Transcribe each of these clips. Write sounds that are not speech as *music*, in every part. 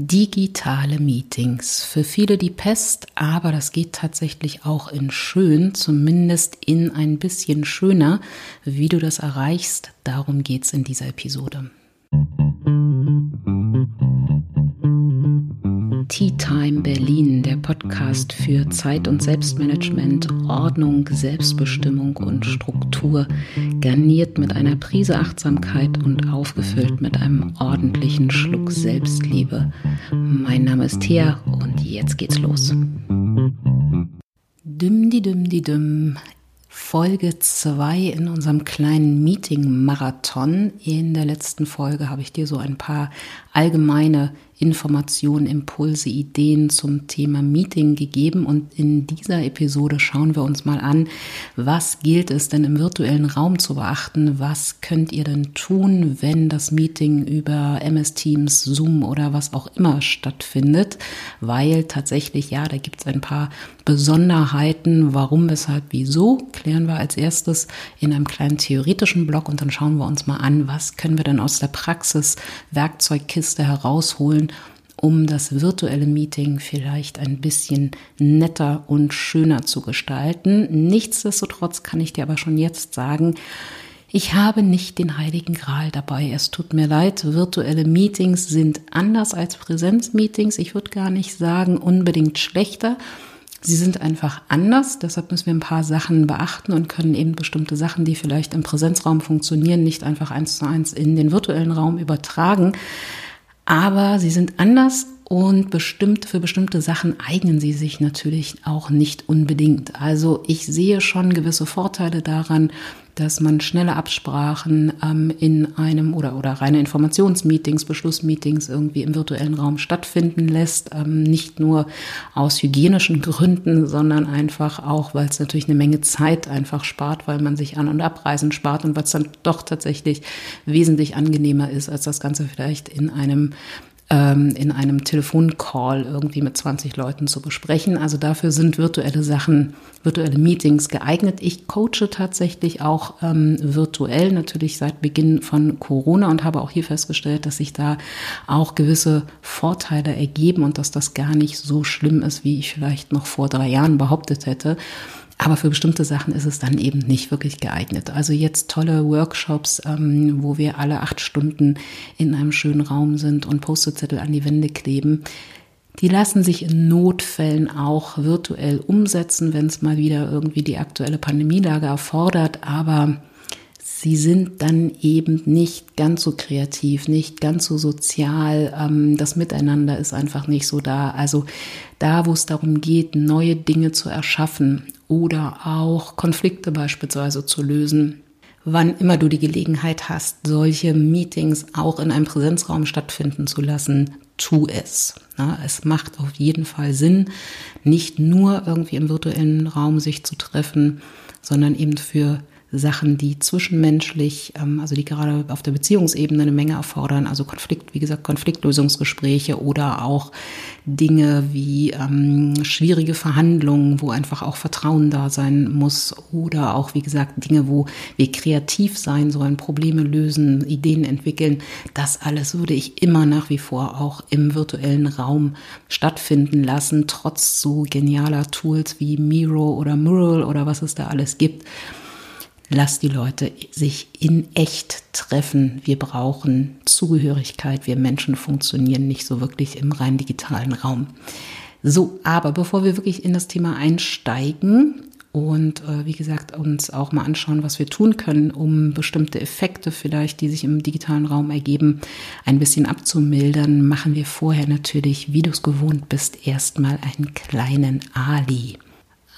Digitale Meetings. Für viele die Pest, aber das geht tatsächlich auch in schön, zumindest in ein bisschen schöner. Wie du das erreichst, darum geht's in dieser Episode. Tea Time Berlin, der Podcast für Zeit- und Selbstmanagement, Ordnung, Selbstbestimmung und Struktur, garniert mit einer Prise Achtsamkeit und aufgefüllt mit einem ordentlichen Schluck Selbstliebe. Mein Name ist Thea und jetzt geht's los. Düm di düm di düm. Folge 2 in unserem kleinen Meeting-Marathon. In der letzten Folge habe ich dir so ein paar allgemeine Informationen, Impulse, Ideen zum Thema Meeting gegeben. Und in dieser Episode schauen wir uns mal an, was gilt es denn im virtuellen Raum zu beachten? Was könnt ihr denn tun, wenn das Meeting über MS Teams, Zoom oder was auch immer stattfindet? Weil tatsächlich, ja, da gibt es ein paar Besonderheiten. Warum, weshalb, wieso? Klären wir als erstes in einem kleinen theoretischen Block und dann schauen wir uns mal an, was können wir denn aus der Praxis Werkzeugkiste herausholen, um das virtuelle Meeting vielleicht ein bisschen netter und schöner zu gestalten. Nichtsdestotrotz kann ich dir aber schon jetzt sagen, ich habe nicht den heiligen Gral dabei. Es tut mir leid, virtuelle Meetings sind anders als Präsenzmeetings. Ich würde gar nicht sagen unbedingt schlechter. Sie sind einfach anders, deshalb müssen wir ein paar Sachen beachten und können eben bestimmte Sachen, die vielleicht im Präsenzraum funktionieren, nicht einfach eins zu eins in den virtuellen Raum übertragen aber sie sind anders und bestimmt für bestimmte Sachen eignen sie sich natürlich auch nicht unbedingt. Also ich sehe schon gewisse Vorteile daran, dass man schnelle Absprachen ähm, in einem oder, oder reine Informationsmeetings, Beschlussmeetings irgendwie im virtuellen Raum stattfinden lässt. Ähm, nicht nur aus hygienischen Gründen, sondern einfach auch, weil es natürlich eine Menge Zeit einfach spart, weil man sich An- und Abreisen spart und es dann doch tatsächlich wesentlich angenehmer ist, als das Ganze vielleicht in einem ähm, in einem Telefoncall irgendwie mit 20 Leuten zu besprechen. Also dafür sind virtuelle Sachen, virtuelle Meetings geeignet. Ich coache tatsächlich auch ähm, virtuell, natürlich seit Beginn von Corona und habe auch hier festgestellt, dass sich da auch gewisse Vorteile ergeben und dass das gar nicht so schlimm ist, wie ich vielleicht noch vor drei Jahren behauptet hätte. Aber für bestimmte Sachen ist es dann eben nicht wirklich geeignet. Also jetzt tolle Workshops, ähm, wo wir alle acht Stunden in einem schönen Raum sind und Post-it-Zettel an die Wände kleben. Die lassen sich in Notfällen auch virtuell umsetzen, wenn es mal wieder irgendwie die aktuelle Pandemielage erfordert. Aber sie sind dann eben nicht ganz so kreativ, nicht ganz so sozial. Ähm, das Miteinander ist einfach nicht so da. Also da, wo es darum geht, neue Dinge zu erschaffen oder auch Konflikte beispielsweise zu lösen, wann immer du die Gelegenheit hast, solche Meetings auch in einem Präsenzraum stattfinden zu lassen, tu es. es macht auf jeden Fall Sinn, nicht nur irgendwie im virtuellen Raum sich zu treffen, sondern eben für Sachen, die zwischenmenschlich, ähm, also die gerade auf der Beziehungsebene eine Menge erfordern, also Konflikt, wie gesagt, Konfliktlösungsgespräche oder auch Dinge wie ähm, schwierige Verhandlungen, wo einfach auch Vertrauen da sein muss oder auch, wie gesagt, Dinge, wo wir kreativ sein sollen, Probleme lösen, Ideen entwickeln. Das alles würde ich immer nach wie vor auch im virtuellen Raum stattfinden lassen, trotz so genialer Tools wie Miro oder Mural oder was es da alles gibt. Lass die Leute sich in echt treffen. Wir brauchen Zugehörigkeit. Wir Menschen funktionieren nicht so wirklich im rein digitalen Raum. So, aber bevor wir wirklich in das Thema einsteigen und äh, wie gesagt uns auch mal anschauen, was wir tun können, um bestimmte Effekte vielleicht, die sich im digitalen Raum ergeben, ein bisschen abzumildern, machen wir vorher natürlich, wie du es gewohnt bist, erstmal einen kleinen Ali.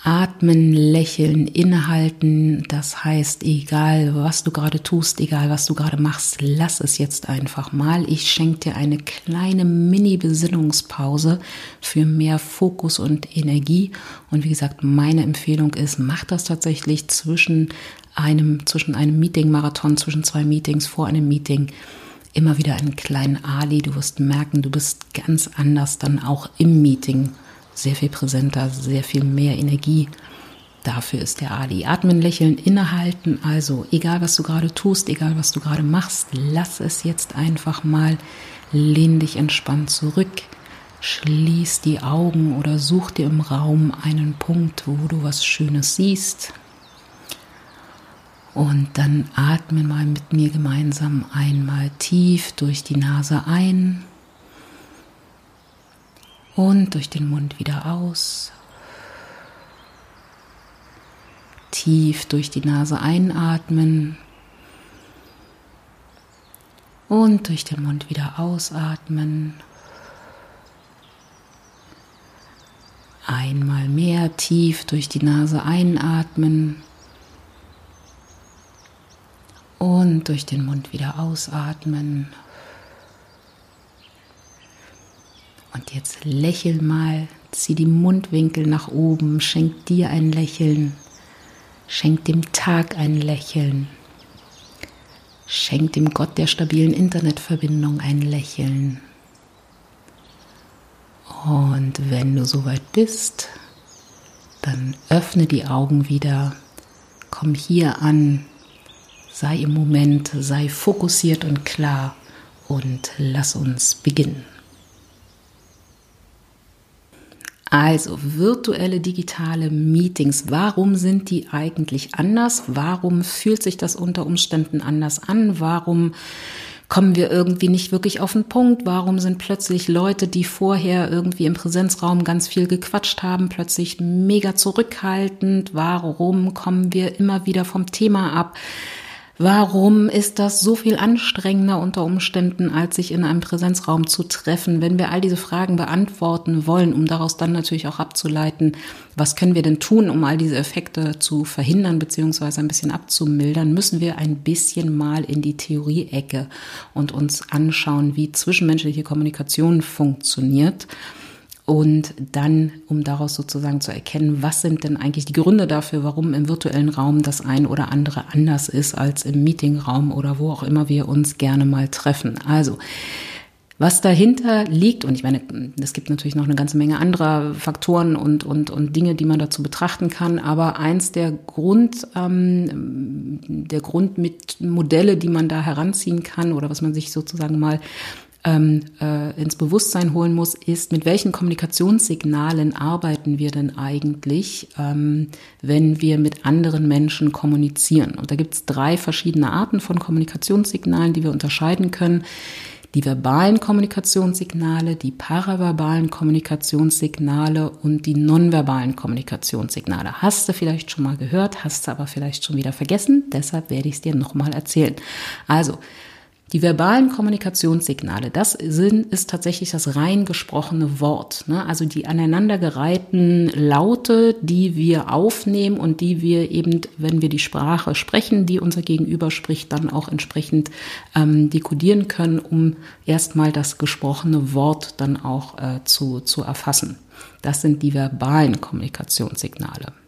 Atmen, lächeln, innehalten. Das heißt, egal was du gerade tust, egal was du gerade machst, lass es jetzt einfach mal. Ich schenke dir eine kleine Mini-Besinnungspause für mehr Fokus und Energie. Und wie gesagt, meine Empfehlung ist, mach das tatsächlich zwischen einem, zwischen einem Meeting-Marathon, zwischen zwei Meetings, vor einem Meeting immer wieder einen kleinen Ali. Du wirst merken, du bist ganz anders dann auch im Meeting sehr viel präsenter, sehr viel mehr Energie. Dafür ist der Ali. Atmen, lächeln, innehalten. Also, egal was du gerade tust, egal was du gerade machst, lass es jetzt einfach mal. Lehn dich entspannt zurück, schließ die Augen oder such dir im Raum einen Punkt, wo du was Schönes siehst. Und dann atme mal mit mir gemeinsam einmal tief durch die Nase ein und durch den Mund wieder aus. Tief durch die Nase einatmen und durch den Mund wieder ausatmen. Einmal mehr tief durch die Nase einatmen und durch den Mund wieder ausatmen. Und jetzt lächel mal, zieh die Mundwinkel nach oben, schenk dir ein Lächeln, schenk dem Tag ein Lächeln, schenk dem Gott der stabilen Internetverbindung ein Lächeln. Und wenn du soweit bist, dann öffne die Augen wieder, komm hier an, sei im Moment, sei fokussiert und klar und lass uns beginnen. Also virtuelle digitale Meetings, warum sind die eigentlich anders? Warum fühlt sich das unter Umständen anders an? Warum kommen wir irgendwie nicht wirklich auf den Punkt? Warum sind plötzlich Leute, die vorher irgendwie im Präsenzraum ganz viel gequatscht haben, plötzlich mega zurückhaltend? Warum kommen wir immer wieder vom Thema ab? Warum ist das so viel anstrengender unter Umständen, als sich in einem Präsenzraum zu treffen? Wenn wir all diese Fragen beantworten wollen, um daraus dann natürlich auch abzuleiten, was können wir denn tun, um all diese Effekte zu verhindern bzw. ein bisschen abzumildern, müssen wir ein bisschen mal in die Theorie-Ecke und uns anschauen, wie zwischenmenschliche Kommunikation funktioniert und dann, um daraus sozusagen zu erkennen, was sind denn eigentlich die Gründe dafür, warum im virtuellen Raum das ein oder andere anders ist als im Meetingraum oder wo auch immer wir uns gerne mal treffen. Also, was dahinter liegt, und ich meine, es gibt natürlich noch eine ganze Menge anderer Faktoren und, und, und Dinge, die man dazu betrachten kann, aber eins der Grund, ähm, der Grundmodelle, die man da heranziehen kann oder was man sich sozusagen mal ähm, äh, ins Bewusstsein holen muss, ist, mit welchen Kommunikationssignalen arbeiten wir denn eigentlich, ähm, wenn wir mit anderen Menschen kommunizieren. Und da gibt es drei verschiedene Arten von Kommunikationssignalen, die wir unterscheiden können. Die verbalen Kommunikationssignale, die paraverbalen Kommunikationssignale und die nonverbalen Kommunikationssignale. Hast du vielleicht schon mal gehört, hast du aber vielleicht schon wieder vergessen, deshalb werde ich es dir nochmal erzählen. Also, die verbalen Kommunikationssignale, das sind, ist tatsächlich das rein gesprochene Wort. Ne? Also die aneinandergereihten Laute, die wir aufnehmen und die wir eben, wenn wir die Sprache sprechen, die unser Gegenüber spricht, dann auch entsprechend ähm, dekodieren können, um erstmal das gesprochene Wort dann auch äh, zu, zu erfassen. Das sind die verbalen Kommunikationssignale.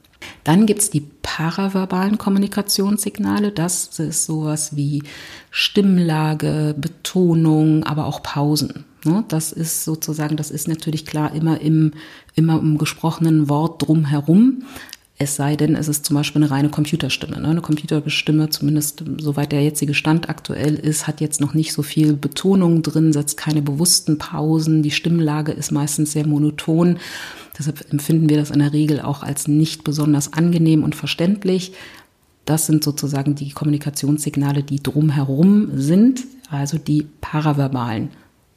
Dann gibt's die paraverbalen Kommunikationssignale. Das ist sowas wie Stimmlage, Betonung, aber auch Pausen. Ne? Das ist sozusagen, das ist natürlich klar immer im, immer im gesprochenen Wort drumherum. Es sei denn, es ist zum Beispiel eine reine Computerstimme. Ne? Eine Computerstimme, zumindest soweit der jetzige Stand aktuell ist, hat jetzt noch nicht so viel Betonung drin, setzt keine bewussten Pausen. Die Stimmlage ist meistens sehr monoton. Deshalb empfinden wir das in der Regel auch als nicht besonders angenehm und verständlich. Das sind sozusagen die Kommunikationssignale, die drumherum sind, also die paraverbalen.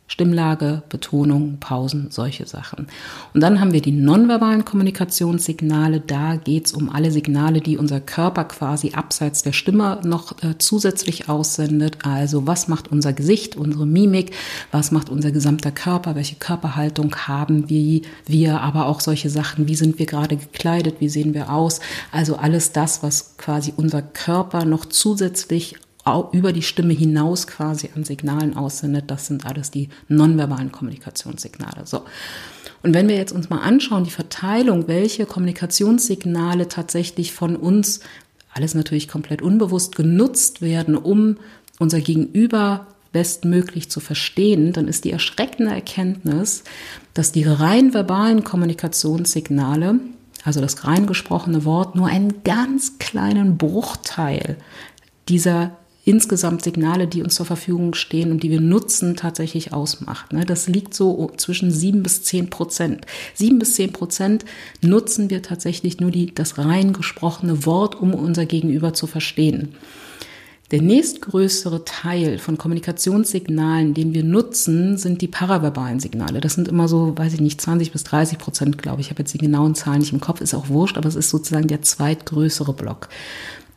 Stimmlage, Betonung, Pausen, solche Sachen. Und dann haben wir die nonverbalen Kommunikationssignale. Da geht es um alle Signale, die unser Körper quasi abseits der Stimme noch äh, zusätzlich aussendet. Also was macht unser Gesicht, unsere Mimik, was macht unser gesamter Körper, welche Körperhaltung haben wir, wir, aber auch solche Sachen, wie sind wir gerade gekleidet, wie sehen wir aus. Also alles das, was quasi unser Körper noch zusätzlich über die Stimme hinaus quasi an Signalen aussendet. Das sind alles die nonverbalen Kommunikationssignale. So. Und wenn wir jetzt uns mal anschauen, die Verteilung, welche Kommunikationssignale tatsächlich von uns, alles natürlich komplett unbewusst, genutzt werden, um unser Gegenüber bestmöglich zu verstehen, dann ist die erschreckende Erkenntnis, dass die rein verbalen Kommunikationssignale, also das rein gesprochene Wort, nur einen ganz kleinen Bruchteil dieser insgesamt Signale, die uns zur Verfügung stehen und die wir nutzen, tatsächlich ausmacht. Ne? Das liegt so zwischen sieben bis zehn Prozent. Sieben bis zehn Prozent nutzen wir tatsächlich nur die, das rein gesprochene Wort, um unser Gegenüber zu verstehen. Der nächstgrößere Teil von Kommunikationssignalen, den wir nutzen, sind die paraverbalen Signale. Das sind immer so, weiß ich nicht, 20 bis 30 Prozent, glaube ich. Ich habe jetzt die genauen Zahlen nicht im Kopf, ist auch wurscht, aber es ist sozusagen der zweitgrößere Block.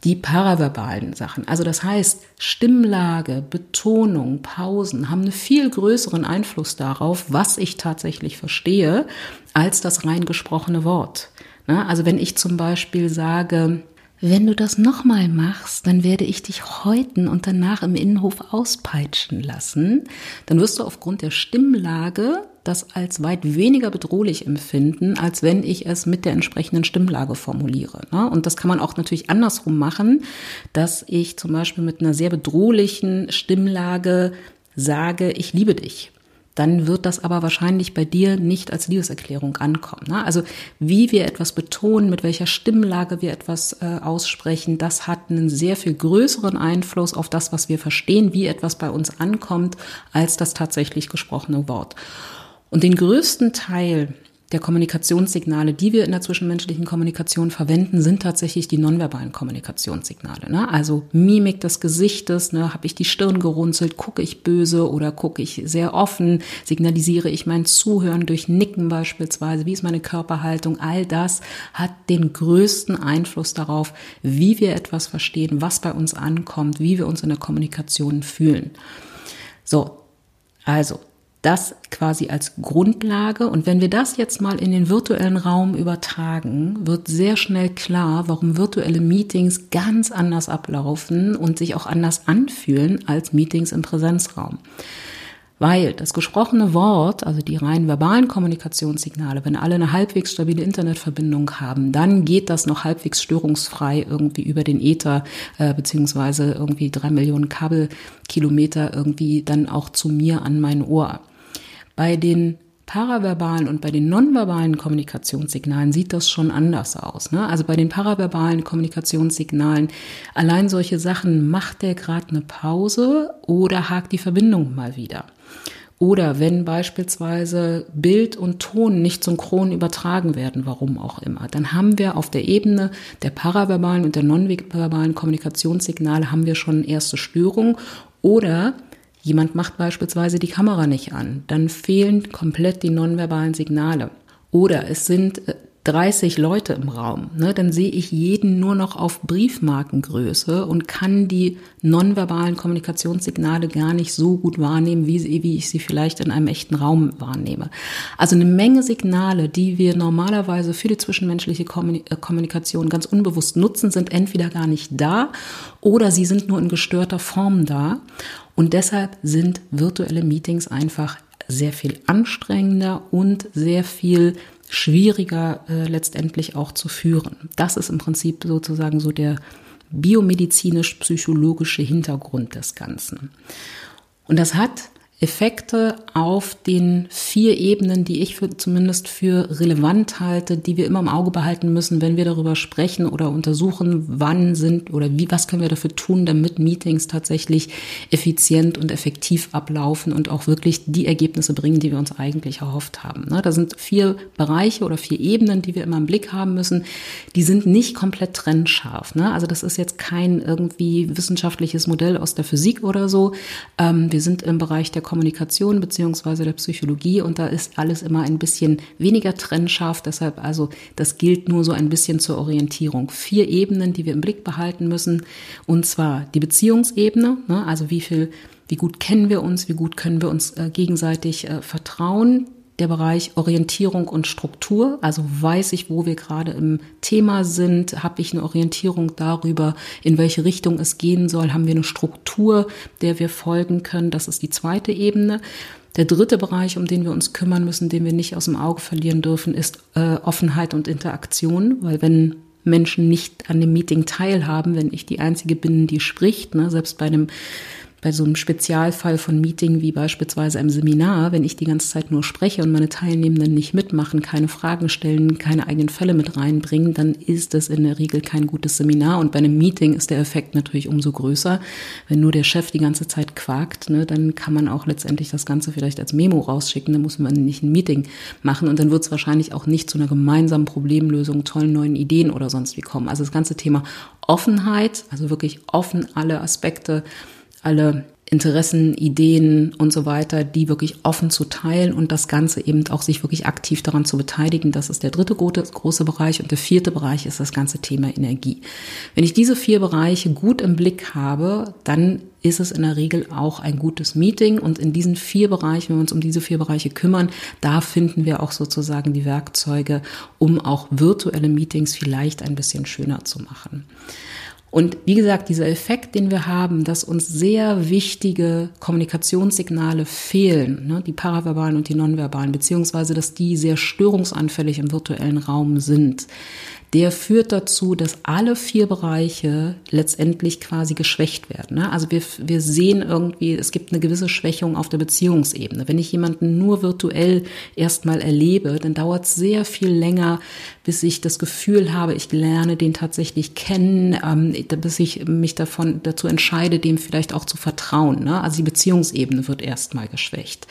Die paraverbalen Sachen. Also das heißt, Stimmlage, Betonung, Pausen haben einen viel größeren Einfluss darauf, was ich tatsächlich verstehe, als das rein gesprochene Wort. Also wenn ich zum Beispiel sage, wenn du das nochmal machst, dann werde ich dich häuten und danach im Innenhof auspeitschen lassen. Dann wirst du aufgrund der Stimmlage das als weit weniger bedrohlich empfinden, als wenn ich es mit der entsprechenden Stimmlage formuliere. Ne? Und das kann man auch natürlich andersrum machen, dass ich zum Beispiel mit einer sehr bedrohlichen Stimmlage sage, ich liebe dich dann wird das aber wahrscheinlich bei dir nicht als Liebeserklärung ankommen. Ne? Also wie wir etwas betonen, mit welcher Stimmlage wir etwas äh, aussprechen, das hat einen sehr viel größeren Einfluss auf das, was wir verstehen, wie etwas bei uns ankommt, als das tatsächlich gesprochene Wort. Und den größten Teil der Kommunikationssignale, die wir in der zwischenmenschlichen Kommunikation verwenden, sind tatsächlich die nonverbalen Kommunikationssignale. Ne? Also Mimik des Gesichtes, ne? habe ich die Stirn gerunzelt, gucke ich böse oder gucke ich sehr offen, signalisiere ich mein Zuhören durch Nicken beispielsweise, wie ist meine Körperhaltung, all das hat den größten Einfluss darauf, wie wir etwas verstehen, was bei uns ankommt, wie wir uns in der Kommunikation fühlen. So, also das quasi als Grundlage. Und wenn wir das jetzt mal in den virtuellen Raum übertragen, wird sehr schnell klar, warum virtuelle Meetings ganz anders ablaufen und sich auch anders anfühlen als Meetings im Präsenzraum. Weil das gesprochene Wort, also die rein verbalen Kommunikationssignale, wenn alle eine halbwegs stabile Internetverbindung haben, dann geht das noch halbwegs störungsfrei irgendwie über den Ether, äh, beziehungsweise irgendwie drei Millionen Kabelkilometer irgendwie dann auch zu mir an mein Ohr. Bei den paraverbalen und bei den nonverbalen Kommunikationssignalen sieht das schon anders aus. Ne? Also bei den paraverbalen Kommunikationssignalen allein solche Sachen, macht der gerade eine Pause oder hakt die Verbindung mal wieder? Oder wenn beispielsweise Bild und Ton nicht synchron übertragen werden, warum auch immer, dann haben wir auf der Ebene der paraverbalen und der nonverbalen Kommunikationssignale haben wir schon erste Störungen oder Jemand macht beispielsweise die Kamera nicht an, dann fehlen komplett die nonverbalen Signale. Oder es sind 30 äh, Leute im Raum, ne, dann sehe ich jeden nur noch auf Briefmarkengröße und kann die nonverbalen Kommunikationssignale gar nicht so gut wahrnehmen, wie, sie, wie ich sie vielleicht in einem echten Raum wahrnehme. Also eine Menge Signale, die wir normalerweise für die zwischenmenschliche äh, Kommunikation ganz unbewusst nutzen, sind entweder gar nicht da oder sie sind nur in gestörter Form da. Und deshalb sind virtuelle Meetings einfach sehr viel anstrengender und sehr viel schwieriger äh, letztendlich auch zu führen. Das ist im Prinzip sozusagen so der biomedizinisch-psychologische Hintergrund des Ganzen. Und das hat Effekte auf den vier Ebenen, die ich für, zumindest für relevant halte, die wir immer im Auge behalten müssen, wenn wir darüber sprechen oder untersuchen, wann sind oder wie, was können wir dafür tun, damit Meetings tatsächlich effizient und effektiv ablaufen und auch wirklich die Ergebnisse bringen, die wir uns eigentlich erhofft haben. Ne, da sind vier Bereiche oder vier Ebenen, die wir immer im Blick haben müssen. Die sind nicht komplett trennscharf. Ne? Also das ist jetzt kein irgendwie wissenschaftliches Modell aus der Physik oder so. Ähm, wir sind im Bereich der Kommunikation beziehungsweise der Psychologie und da ist alles immer ein bisschen weniger trennscharf. Deshalb also, das gilt nur so ein bisschen zur Orientierung. Vier Ebenen, die wir im Blick behalten müssen. Und zwar die Beziehungsebene, ne, also wie viel, wie gut kennen wir uns, wie gut können wir uns äh, gegenseitig äh, vertrauen der Bereich Orientierung und Struktur. Also weiß ich, wo wir gerade im Thema sind, habe ich eine Orientierung darüber, in welche Richtung es gehen soll, haben wir eine Struktur, der wir folgen können. Das ist die zweite Ebene. Der dritte Bereich, um den wir uns kümmern müssen, den wir nicht aus dem Auge verlieren dürfen, ist äh, Offenheit und Interaktion, weil wenn Menschen nicht an dem Meeting teilhaben, wenn ich die Einzige bin, die spricht, ne, selbst bei einem bei so einem Spezialfall von Meeting wie beispielsweise einem Seminar, wenn ich die ganze Zeit nur spreche und meine Teilnehmenden nicht mitmachen, keine Fragen stellen, keine eigenen Fälle mit reinbringen, dann ist es in der Regel kein gutes Seminar. Und bei einem Meeting ist der Effekt natürlich umso größer. Wenn nur der Chef die ganze Zeit quakt, ne, dann kann man auch letztendlich das Ganze vielleicht als Memo rausschicken. Dann muss man nicht ein Meeting machen und dann wird es wahrscheinlich auch nicht zu einer gemeinsamen Problemlösung, tollen neuen Ideen oder sonst wie kommen. Also das ganze Thema Offenheit, also wirklich offen alle Aspekte alle Interessen, Ideen und so weiter, die wirklich offen zu teilen und das Ganze eben auch sich wirklich aktiv daran zu beteiligen. Das ist der dritte große Bereich. Und der vierte Bereich ist das ganze Thema Energie. Wenn ich diese vier Bereiche gut im Blick habe, dann ist es in der Regel auch ein gutes Meeting. Und in diesen vier Bereichen, wenn wir uns um diese vier Bereiche kümmern, da finden wir auch sozusagen die Werkzeuge, um auch virtuelle Meetings vielleicht ein bisschen schöner zu machen. Und wie gesagt, dieser Effekt, den wir haben, dass uns sehr wichtige Kommunikationssignale fehlen, ne, die paraverbalen und die nonverbalen, beziehungsweise dass die sehr störungsanfällig im virtuellen Raum sind, der führt dazu, dass alle vier Bereiche letztendlich quasi geschwächt werden. Ne? Also wir, wir sehen irgendwie, es gibt eine gewisse Schwächung auf der Beziehungsebene. Wenn ich jemanden nur virtuell erstmal erlebe, dann dauert es sehr viel länger, bis ich das Gefühl habe, ich lerne den tatsächlich kennen, ähm, bis ich mich davon dazu entscheide, dem vielleicht auch zu vertrauen. Ne? Also die Beziehungsebene wird erstmal geschwächt.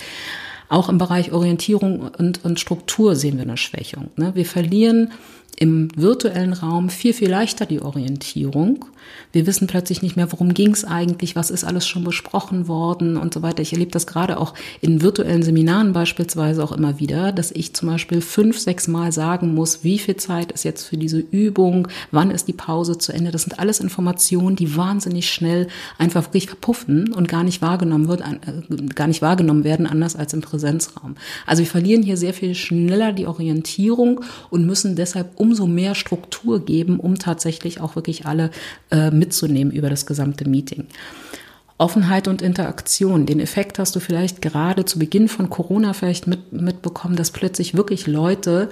Auch im Bereich Orientierung und, und Struktur sehen wir eine Schwächung. Ne? Wir verlieren im virtuellen Raum viel, viel leichter die Orientierung. Wir wissen plötzlich nicht mehr, worum ging es eigentlich, was ist alles schon besprochen worden und so weiter. Ich erlebe das gerade auch in virtuellen Seminaren beispielsweise auch immer wieder, dass ich zum Beispiel fünf, sechs Mal sagen muss, wie viel Zeit ist jetzt für diese Übung, wann ist die Pause zu Ende. Das sind alles Informationen, die wahnsinnig schnell einfach wirklich verpuffen und gar nicht wahrgenommen wird, äh, gar nicht wahrgenommen werden, anders als im Präsenzraum. Also wir verlieren hier sehr viel schneller die Orientierung und müssen deshalb um umso mehr Struktur geben, um tatsächlich auch wirklich alle äh, mitzunehmen über das gesamte Meeting. Offenheit und Interaktion. Den Effekt hast du vielleicht gerade zu Beginn von Corona vielleicht mit, mitbekommen, dass plötzlich wirklich Leute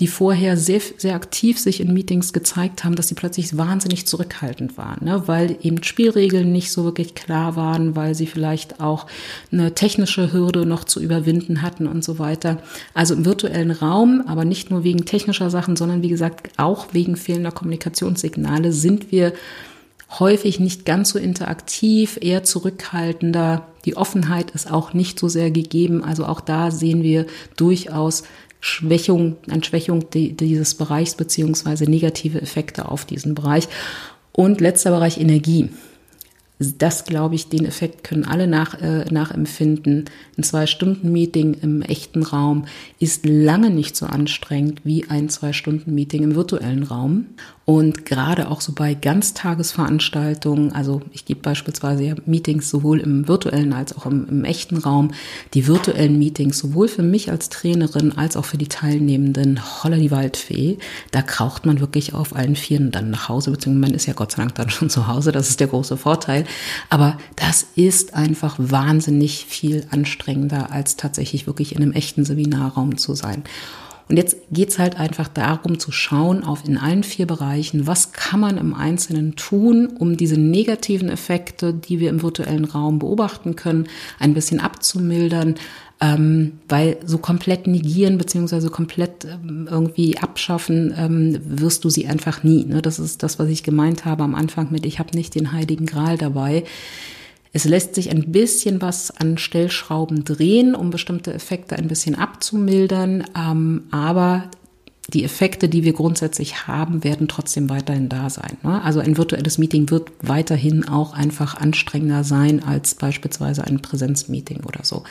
die vorher sehr, sehr aktiv sich in Meetings gezeigt haben, dass sie plötzlich wahnsinnig zurückhaltend waren, ne? weil eben Spielregeln nicht so wirklich klar waren, weil sie vielleicht auch eine technische Hürde noch zu überwinden hatten und so weiter. Also im virtuellen Raum, aber nicht nur wegen technischer Sachen, sondern wie gesagt auch wegen fehlender Kommunikationssignale sind wir häufig nicht ganz so interaktiv, eher zurückhaltender. Die Offenheit ist auch nicht so sehr gegeben. Also auch da sehen wir durchaus Schwächung, an Schwächung dieses Bereichs beziehungsweise negative Effekte auf diesen Bereich. Und letzter Bereich Energie. Das, glaube ich, den Effekt können alle nach, äh, nachempfinden. Ein Zwei-Stunden-Meeting im echten Raum ist lange nicht so anstrengend wie ein Zwei-Stunden-Meeting im virtuellen Raum. Und gerade auch so bei Ganztagesveranstaltungen, also ich gebe beispielsweise Meetings sowohl im virtuellen als auch im, im, echten Raum, die virtuellen Meetings sowohl für mich als Trainerin als auch für die Teilnehmenden, holla die Waldfee, da kraucht man wirklich auf allen Vieren dann nach Hause, beziehungsweise man ist ja Gott sei Dank dann schon zu Hause, das ist der große Vorteil. Aber das ist einfach wahnsinnig viel anstrengender, als tatsächlich wirklich in einem echten Seminarraum zu sein. Und jetzt geht's halt einfach darum zu schauen auf in allen vier Bereichen, was kann man im Einzelnen tun, um diese negativen Effekte, die wir im virtuellen Raum beobachten können, ein bisschen abzumildern, ähm, weil so komplett negieren beziehungsweise komplett ähm, irgendwie abschaffen ähm, wirst du sie einfach nie. Ne? Das ist das, was ich gemeint habe am Anfang mit, ich habe nicht den heiligen Gral dabei. Es lässt sich ein bisschen was an Stellschrauben drehen, um bestimmte Effekte ein bisschen abzumildern, ähm, aber die Effekte, die wir grundsätzlich haben, werden trotzdem weiterhin da sein. Ne? Also ein virtuelles Meeting wird weiterhin auch einfach anstrengender sein als beispielsweise ein Präsenzmeeting oder so.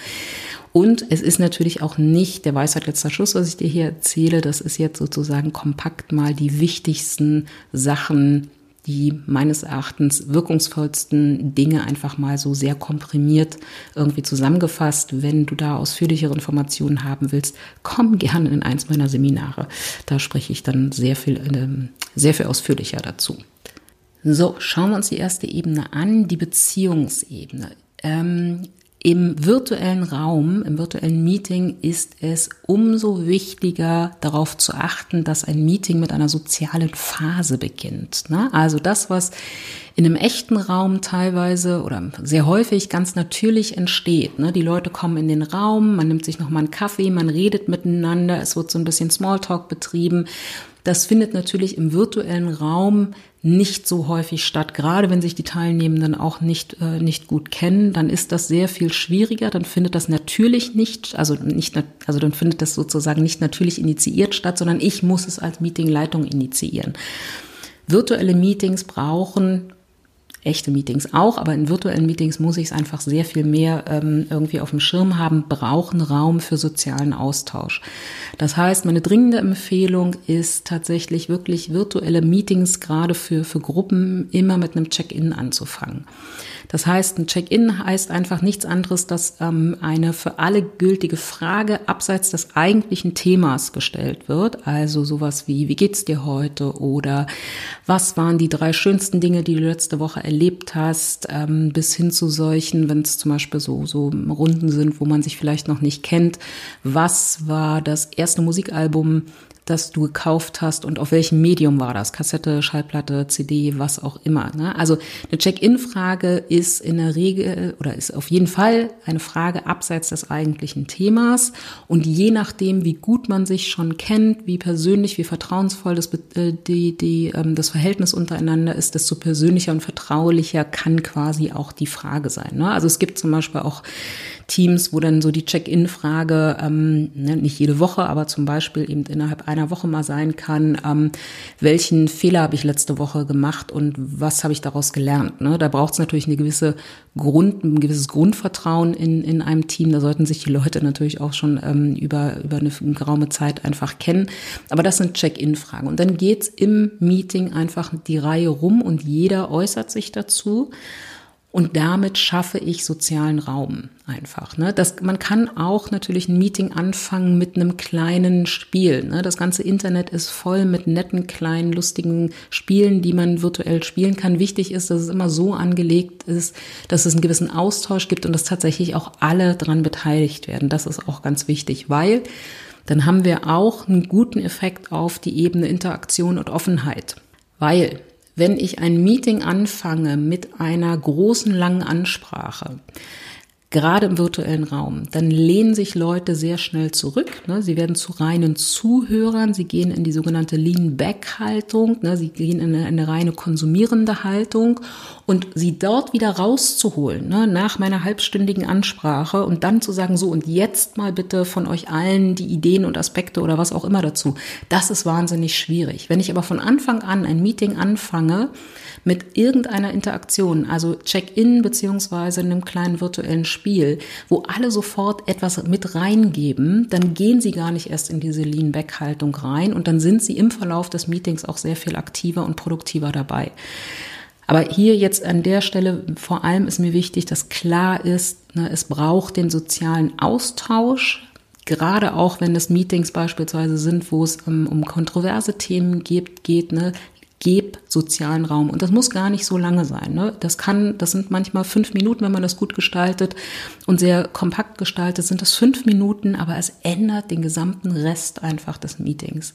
Und es ist natürlich auch nicht der Weisheit letzter Schluss, was ich dir hier erzähle. Das ist jetzt sozusagen kompakt mal die wichtigsten Sachen, die meines Erachtens wirkungsvollsten Dinge einfach mal so sehr komprimiert irgendwie zusammengefasst. Wenn du da ausführlichere Informationen haben willst, komm gerne in eins meiner Seminare. Da spreche ich dann sehr viel, ähm, sehr viel ausführlicher dazu. So, schauen wir uns die erste Ebene an, die Beziehungsebene. Ähm, im virtuellen Raum, im virtuellen Meeting ist es umso wichtiger darauf zu achten, dass ein Meeting mit einer sozialen Phase beginnt. Ne? Also das, was in einem echten Raum teilweise oder sehr häufig ganz natürlich entsteht. Ne? Die Leute kommen in den Raum, man nimmt sich noch mal einen Kaffee, man redet miteinander, es wird so ein bisschen Smalltalk betrieben. Das findet natürlich im virtuellen Raum nicht so häufig statt. Gerade wenn sich die Teilnehmenden auch nicht, äh, nicht gut kennen, dann ist das sehr viel schwieriger. Dann findet das natürlich nicht, also nicht, also dann findet das sozusagen nicht natürlich initiiert statt, sondern ich muss es als Meetingleitung initiieren. Virtuelle Meetings brauchen echte Meetings auch, aber in virtuellen Meetings muss ich es einfach sehr viel mehr ähm, irgendwie auf dem Schirm haben, brauchen Raum für sozialen Austausch. Das heißt, meine dringende Empfehlung ist tatsächlich wirklich virtuelle Meetings gerade für, für Gruppen immer mit einem Check-in anzufangen. Das heißt, ein Check-in heißt einfach nichts anderes, dass ähm, eine für alle gültige Frage abseits des eigentlichen Themas gestellt wird. Also sowas wie, wie geht's dir heute? Oder was waren die drei schönsten Dinge, die du letzte Woche erlebt hast? Ähm, bis hin zu solchen, wenn es zum Beispiel so, so Runden sind, wo man sich vielleicht noch nicht kennt. Was war das erste Musikalbum, das du gekauft hast und auf welchem Medium war das? Kassette, Schallplatte, CD, was auch immer. Ne? Also eine Check-in-Frage ist in der Regel oder ist auf jeden Fall eine Frage abseits des eigentlichen Themas. Und je nachdem, wie gut man sich schon kennt, wie persönlich, wie vertrauensvoll das, äh, die, die, ähm, das Verhältnis untereinander ist, desto persönlicher und vertraulicher kann quasi auch die Frage sein. Ne? Also es gibt zum Beispiel auch Teams, wo dann so die Check-in-Frage ähm, ne, nicht jede Woche, aber zum Beispiel eben innerhalb einer Woche mal sein kann, ähm, welchen Fehler habe ich letzte Woche gemacht und was habe ich daraus gelernt. Ne? Da braucht es natürlich eine gewisse Grund, ein gewisses Grundvertrauen in, in einem Team. Da sollten sich die Leute natürlich auch schon ähm, über, über eine geraume Zeit einfach kennen. Aber das sind Check-in-Fragen. Und dann geht's im Meeting einfach die Reihe rum und jeder äußert sich dazu. Und damit schaffe ich sozialen Raum einfach. Ne? Das, man kann auch natürlich ein Meeting anfangen mit einem kleinen Spiel. Ne? Das ganze Internet ist voll mit netten, kleinen, lustigen Spielen, die man virtuell spielen kann. Wichtig ist, dass es immer so angelegt ist, dass es einen gewissen Austausch gibt und dass tatsächlich auch alle dran beteiligt werden. Das ist auch ganz wichtig, weil dann haben wir auch einen guten Effekt auf die Ebene Interaktion und Offenheit. Weil wenn ich ein Meeting anfange mit einer großen, langen Ansprache, gerade im virtuellen Raum, dann lehnen sich Leute sehr schnell zurück. Ne? Sie werden zu reinen Zuhörern, sie gehen in die sogenannte Lean-Back-Haltung, ne? sie gehen in eine, eine, reine konsumierende Haltung und sie dort wieder rauszuholen, ne? nach meiner halbstündigen Ansprache und dann zu sagen, so und jetzt mal bitte von euch allen die Ideen und Aspekte oder was auch immer dazu. Das ist wahnsinnig schwierig. Wenn ich aber von Anfang an ein Meeting anfange, mit irgendeiner Interaktion, also Check-in beziehungsweise einem kleinen virtuellen Spiel, wo alle sofort etwas mit reingeben, dann gehen sie gar nicht erst in diese Lean-Back-Haltung rein und dann sind sie im Verlauf des Meetings auch sehr viel aktiver und produktiver dabei. Aber hier jetzt an der Stelle vor allem ist mir wichtig, dass klar ist, ne, es braucht den sozialen Austausch, gerade auch wenn es Meetings beispielsweise sind, wo es um, um kontroverse Themen geht, geht ne, geb sozialen Raum. Und das muss gar nicht so lange sein. Ne? Das kann, das sind manchmal fünf Minuten, wenn man das gut gestaltet und sehr kompakt gestaltet, sind das fünf Minuten, aber es ändert den gesamten Rest einfach des Meetings.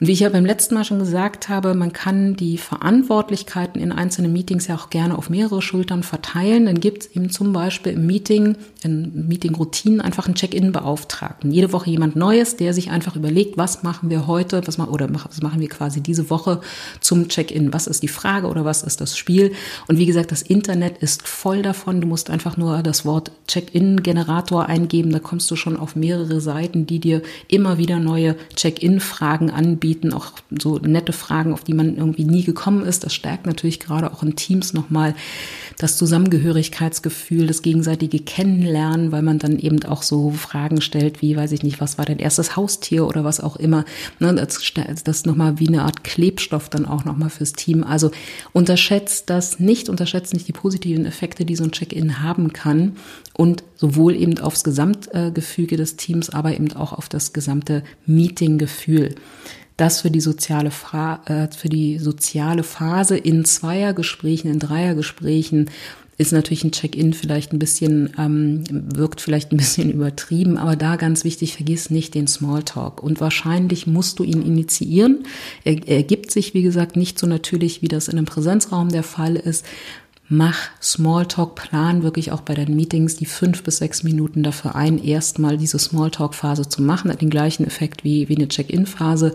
Und wie ich ja beim letzten Mal schon gesagt habe, man kann die Verantwortlichkeiten in einzelnen Meetings ja auch gerne auf mehrere Schultern verteilen. Dann gibt es eben zum Beispiel im Meeting, in Meeting-Routinen einfach einen Check-in-Beauftragten. Jede Woche jemand Neues, der sich einfach überlegt, was machen wir heute, was oder was machen wir quasi diese Woche zum Check-in? Was ist die Frage oder was ist das Spiel? Und wie gesagt, das Internet ist voll davon. Du musst einfach nur das Wort Check-in-Generator eingeben. Da kommst du schon auf mehrere Seiten, die dir immer wieder neue Check-in-Fragen anbieten bieten, auch so nette Fragen, auf die man irgendwie nie gekommen ist. Das stärkt natürlich gerade auch in Teams nochmal das Zusammengehörigkeitsgefühl, das gegenseitige Kennenlernen, weil man dann eben auch so Fragen stellt, wie, weiß ich nicht, was war dein erstes Haustier oder was auch immer. Ne, das, das nochmal wie eine Art Klebstoff dann auch nochmal fürs Team. Also unterschätzt das nicht, unterschätzt nicht die positiven Effekte, die so ein Check-in haben kann und sowohl eben aufs Gesamtgefüge des Teams, aber eben auch auf das gesamte Meetinggefühl das für die soziale, Fra äh, für die soziale Phase in Zweiergesprächen, in Dreiergesprächen ist natürlich ein Check-in vielleicht ein bisschen, ähm, wirkt vielleicht ein bisschen *laughs* übertrieben, aber da ganz wichtig, vergiss nicht den Smalltalk. Und wahrscheinlich musst du ihn initiieren. Er ergibt sich, wie gesagt, nicht so natürlich, wie das in einem Präsenzraum der Fall ist. Mach Smalltalk, plan wirklich auch bei deinen Meetings die fünf bis sechs Minuten dafür ein, erstmal diese Smalltalk-Phase zu machen, hat den gleichen Effekt wie, wie eine Check-in-Phase.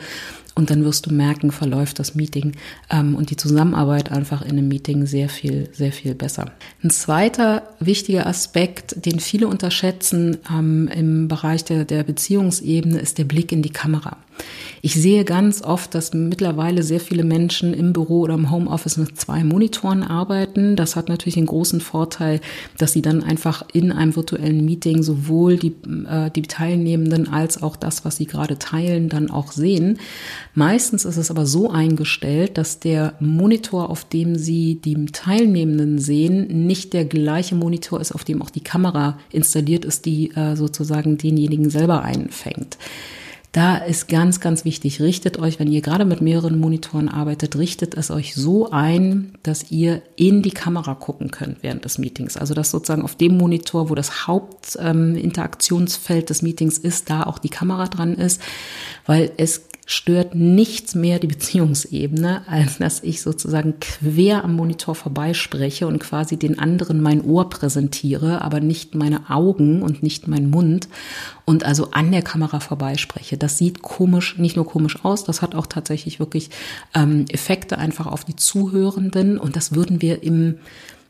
Und dann wirst du merken, verläuft das Meeting ähm, und die Zusammenarbeit einfach in einem Meeting sehr viel, sehr viel besser. Ein zweiter wichtiger Aspekt, den viele unterschätzen ähm, im Bereich der, der Beziehungsebene, ist der Blick in die Kamera. Ich sehe ganz oft, dass mittlerweile sehr viele Menschen im Büro oder im Homeoffice mit zwei Monitoren arbeiten. Das hat natürlich den großen Vorteil, dass sie dann einfach in einem virtuellen Meeting sowohl die, äh, die Teilnehmenden als auch das, was sie gerade teilen, dann auch sehen. Meistens ist es aber so eingestellt, dass der Monitor, auf dem Sie die Teilnehmenden sehen, nicht der gleiche Monitor ist, auf dem auch die Kamera installiert ist, die äh, sozusagen denjenigen selber einfängt. Da ist ganz, ganz wichtig, richtet euch, wenn ihr gerade mit mehreren Monitoren arbeitet, richtet es euch so ein, dass ihr in die Kamera gucken könnt während des Meetings. Also dass sozusagen auf dem Monitor, wo das Hauptinteraktionsfeld ähm, des Meetings ist, da auch die Kamera dran ist, weil es stört nichts mehr die Beziehungsebene, als dass ich sozusagen quer am Monitor vorbeispreche und quasi den anderen mein Ohr präsentiere, aber nicht meine Augen und nicht mein Mund und also an der Kamera vorbeispreche. Das sieht komisch, nicht nur komisch aus, das hat auch tatsächlich wirklich ähm, Effekte einfach auf die Zuhörenden und das würden wir im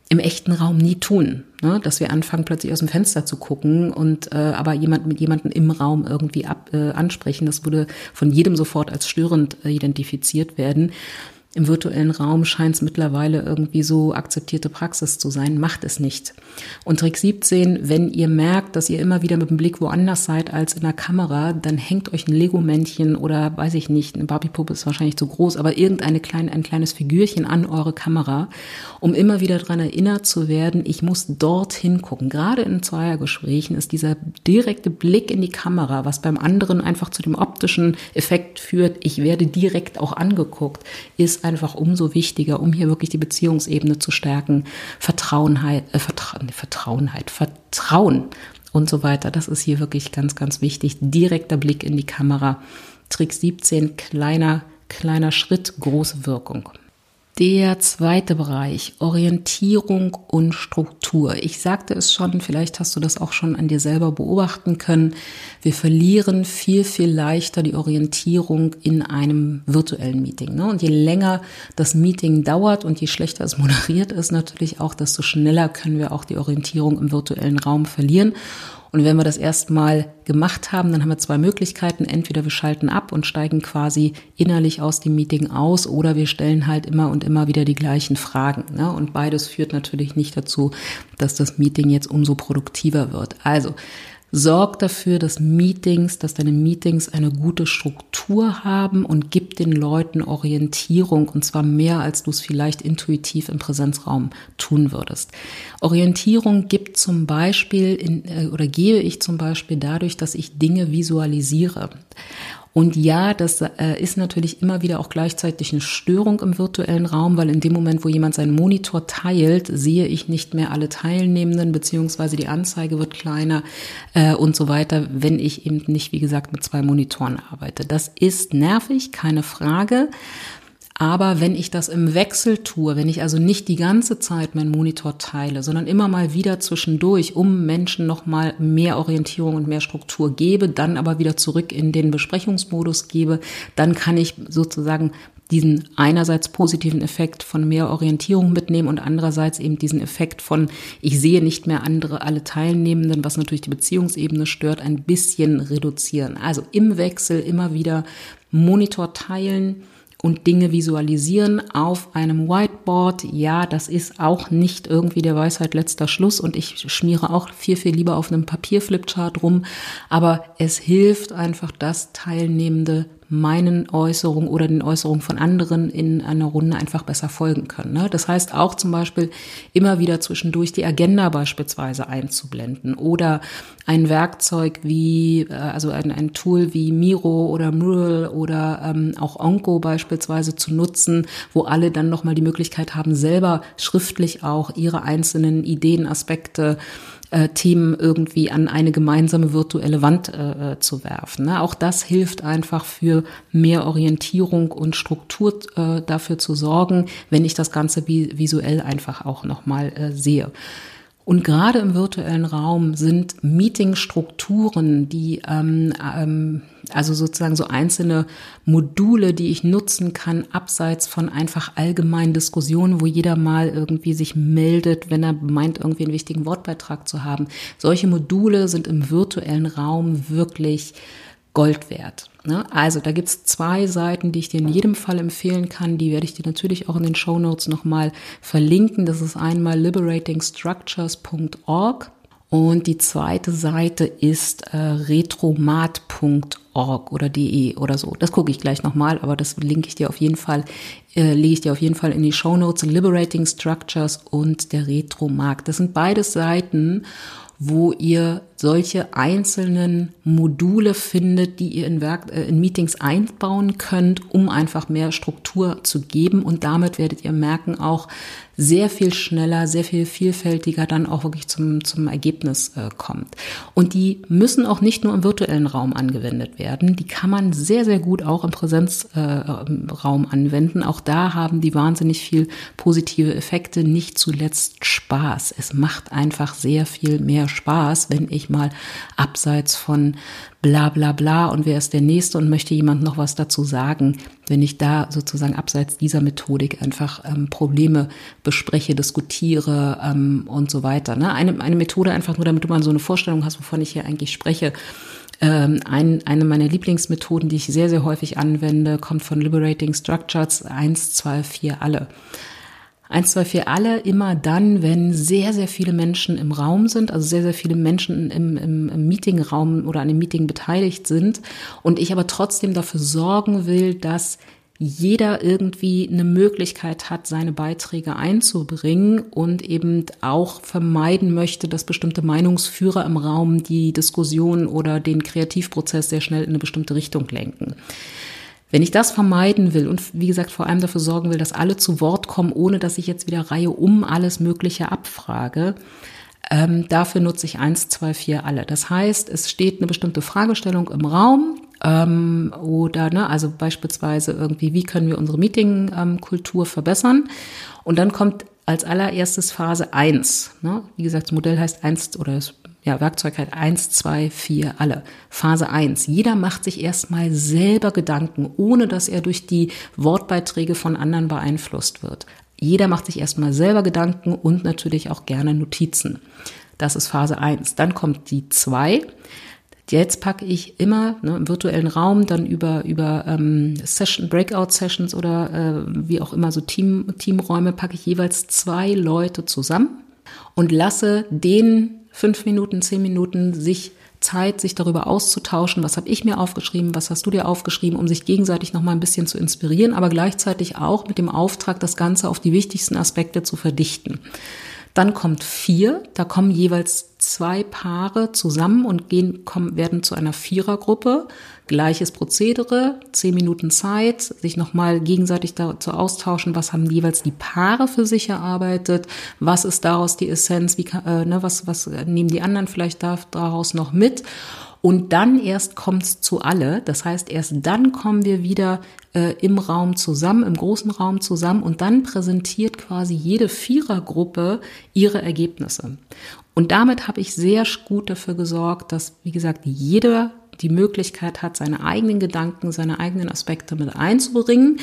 im echten Raum nie tun, ne? dass wir anfangen plötzlich aus dem Fenster zu gucken und äh, aber jemand mit jemandem im Raum irgendwie ab, äh, ansprechen, das würde von jedem sofort als störend äh, identifiziert werden im virtuellen Raum scheint es mittlerweile irgendwie so akzeptierte Praxis zu sein, macht es nicht. Und Trick 17, wenn ihr merkt, dass ihr immer wieder mit dem Blick woanders seid als in der Kamera, dann hängt euch ein Lego-Männchen oder weiß ich nicht, eine Barbie-Puppe ist wahrscheinlich zu groß, aber irgendeine kleine, ein kleines Figürchen an eure Kamera, um immer wieder daran erinnert zu werden, ich muss dorthin gucken. Gerade in Zweiergesprächen ist dieser direkte Blick in die Kamera, was beim anderen einfach zu dem optischen Effekt führt, ich werde direkt auch angeguckt, ist einfach umso wichtiger, um hier wirklich die Beziehungsebene zu stärken. Vertrauenheit, äh, Vertra Vertrauenheit, Vertrauen und so weiter. Das ist hier wirklich ganz, ganz wichtig. Direkter Blick in die Kamera. Trick 17, kleiner, kleiner Schritt, große Wirkung. Der zweite Bereich, Orientierung und Struktur. Ich sagte es schon, vielleicht hast du das auch schon an dir selber beobachten können. Wir verlieren viel, viel leichter die Orientierung in einem virtuellen Meeting. Ne? Und je länger das Meeting dauert und je schlechter es *laughs* moderiert ist, natürlich auch, desto schneller können wir auch die Orientierung im virtuellen Raum verlieren. Und wenn wir das erstmal gemacht haben, dann haben wir zwei Möglichkeiten. Entweder wir schalten ab und steigen quasi innerlich aus dem Meeting aus oder wir stellen halt immer und immer wieder die gleichen Fragen. Ne? Und beides führt natürlich nicht dazu, dass das Meeting jetzt umso produktiver wird. Also Sorg dafür, dass Meetings, dass deine Meetings eine gute Struktur haben und gib den Leuten Orientierung und zwar mehr, als du es vielleicht intuitiv im Präsenzraum tun würdest. Orientierung gibt zum Beispiel in, äh, oder gebe ich zum Beispiel dadurch, dass ich Dinge visualisiere. Und ja, das äh, ist natürlich immer wieder auch gleichzeitig eine Störung im virtuellen Raum, weil in dem Moment, wo jemand seinen Monitor teilt, sehe ich nicht mehr alle Teilnehmenden, beziehungsweise die Anzeige wird kleiner äh, und so weiter, wenn ich eben nicht, wie gesagt, mit zwei Monitoren arbeite. Das ist nervig, keine Frage. Aber wenn ich das im Wechsel tue, wenn ich also nicht die ganze Zeit meinen Monitor teile, sondern immer mal wieder zwischendurch, um Menschen nochmal mehr Orientierung und mehr Struktur gebe, dann aber wieder zurück in den Besprechungsmodus gebe, dann kann ich sozusagen diesen einerseits positiven Effekt von mehr Orientierung mitnehmen und andererseits eben diesen Effekt von, ich sehe nicht mehr andere, alle Teilnehmenden, was natürlich die Beziehungsebene stört, ein bisschen reduzieren. Also im Wechsel immer wieder Monitor teilen, und Dinge visualisieren auf einem Whiteboard. Ja, das ist auch nicht irgendwie der Weisheit letzter Schluss und ich schmiere auch viel, viel lieber auf einem Papierflipchart rum. Aber es hilft einfach, dass Teilnehmende meinen Äußerungen oder den Äußerungen von anderen in einer Runde einfach besser folgen können. Ne? Das heißt auch zum Beispiel immer wieder zwischendurch die Agenda beispielsweise einzublenden oder ein Werkzeug wie, äh, also ein, ein Tool wie Miro oder Mural oder ähm, auch Onco beispielsweise zu nutzen, wo alle dann nochmal die Möglichkeit haben, selber schriftlich auch ihre einzelnen Ideen, Aspekte, äh, Themen irgendwie an eine gemeinsame virtuelle Wand äh, äh, zu werfen. Ne? Auch das hilft einfach für mehr Orientierung und Struktur äh, dafür zu sorgen, wenn ich das Ganze visuell einfach auch nochmal äh, sehe. Und gerade im virtuellen Raum sind Meetingstrukturen, die ähm, ähm, also sozusagen so einzelne Module, die ich nutzen kann, abseits von einfach allgemeinen Diskussionen, wo jeder mal irgendwie sich meldet, wenn er meint, irgendwie einen wichtigen Wortbeitrag zu haben. Solche Module sind im virtuellen Raum wirklich Gold wert. Ne? Also da gibt's zwei Seiten, die ich dir in jedem Fall empfehlen kann. Die werde ich dir natürlich auch in den Show Notes nochmal verlinken. Das ist einmal liberatingstructures.org und die zweite Seite ist äh, retromat.org oder de oder so. Das gucke ich gleich nochmal, aber das linke ich dir auf jeden Fall, äh, lege ich dir auf jeden Fall in die Show Notes. Liberating Structures und der Retromarkt. Das sind beides Seiten wo ihr solche einzelnen Module findet, die ihr in, Werk, äh, in Meetings einbauen könnt, um einfach mehr Struktur zu geben. Und damit werdet ihr merken, auch sehr viel schneller, sehr viel vielfältiger dann auch wirklich zum, zum Ergebnis äh, kommt. Und die müssen auch nicht nur im virtuellen Raum angewendet werden. Die kann man sehr, sehr gut auch im Präsenzraum äh, anwenden. Auch da haben die wahnsinnig viel positive Effekte, nicht zuletzt Spaß. Es macht einfach sehr viel mehr Spaß, wenn ich mal abseits von bla bla bla und wer ist der Nächste und möchte jemand noch was dazu sagen, wenn ich da sozusagen abseits dieser Methodik einfach ähm, Probleme bespreche, diskutiere ähm, und so weiter. Ne? Eine, eine Methode einfach nur, damit du mal so eine Vorstellung hast, wovon ich hier eigentlich spreche. Ähm, ein, eine meiner Lieblingsmethoden, die ich sehr, sehr häufig anwende, kommt von Liberating Structures 1, 2, 4, alle. Eins, zwei, vier, alle immer dann, wenn sehr, sehr viele Menschen im Raum sind, also sehr, sehr viele Menschen im, im, im Meetingraum oder an dem Meeting beteiligt sind und ich aber trotzdem dafür sorgen will, dass jeder irgendwie eine Möglichkeit hat, seine Beiträge einzubringen und eben auch vermeiden möchte, dass bestimmte Meinungsführer im Raum die Diskussion oder den Kreativprozess sehr schnell in eine bestimmte Richtung lenken. Wenn ich das vermeiden will und wie gesagt vor allem dafür sorgen will, dass alle zu Wort kommen, ohne dass ich jetzt wieder Reihe um alles Mögliche abfrage, ähm, dafür nutze ich eins, zwei, vier, alle. Das heißt, es steht eine bestimmte Fragestellung im Raum ähm, oder ne, also beispielsweise irgendwie, wie können wir unsere Meetingkultur verbessern? Und dann kommt als allererstes Phase eins. Ne? Wie gesagt, das Modell heißt eins oder das ja, Werkzeug halt eins, zwei, vier, alle. Phase eins. Jeder macht sich erstmal selber Gedanken, ohne dass er durch die Wortbeiträge von anderen beeinflusst wird. Jeder macht sich erstmal selber Gedanken und natürlich auch gerne Notizen. Das ist Phase eins. Dann kommt die zwei. Jetzt packe ich immer ne, im virtuellen Raum dann über über ähm, Session Breakout Sessions oder äh, wie auch immer so Team Teamräume packe ich jeweils zwei Leute zusammen und lasse den fünf Minuten, zehn Minuten sich Zeit, sich darüber auszutauschen, was habe ich mir aufgeschrieben, was hast du dir aufgeschrieben, um sich gegenseitig noch mal ein bisschen zu inspirieren, aber gleichzeitig auch mit dem Auftrag, das Ganze auf die wichtigsten Aspekte zu verdichten. Dann kommt vier, da kommen jeweils zwei Paare zusammen und gehen, kommen, werden zu einer Vierergruppe. Gleiches Prozedere, zehn Minuten Zeit, sich nochmal gegenseitig dazu austauschen, was haben jeweils die Paare für sich erarbeitet, was ist daraus die Essenz, wie, äh, ne, was, was nehmen die anderen vielleicht daraus noch mit und dann erst kommt's zu alle. Das heißt, erst dann kommen wir wieder äh, im Raum zusammen, im großen Raum zusammen und dann präsentiert quasi jede Vierergruppe ihre Ergebnisse. Und damit habe ich sehr gut dafür gesorgt, dass, wie gesagt, jeder die Möglichkeit hat, seine eigenen Gedanken, seine eigenen Aspekte mit einzubringen.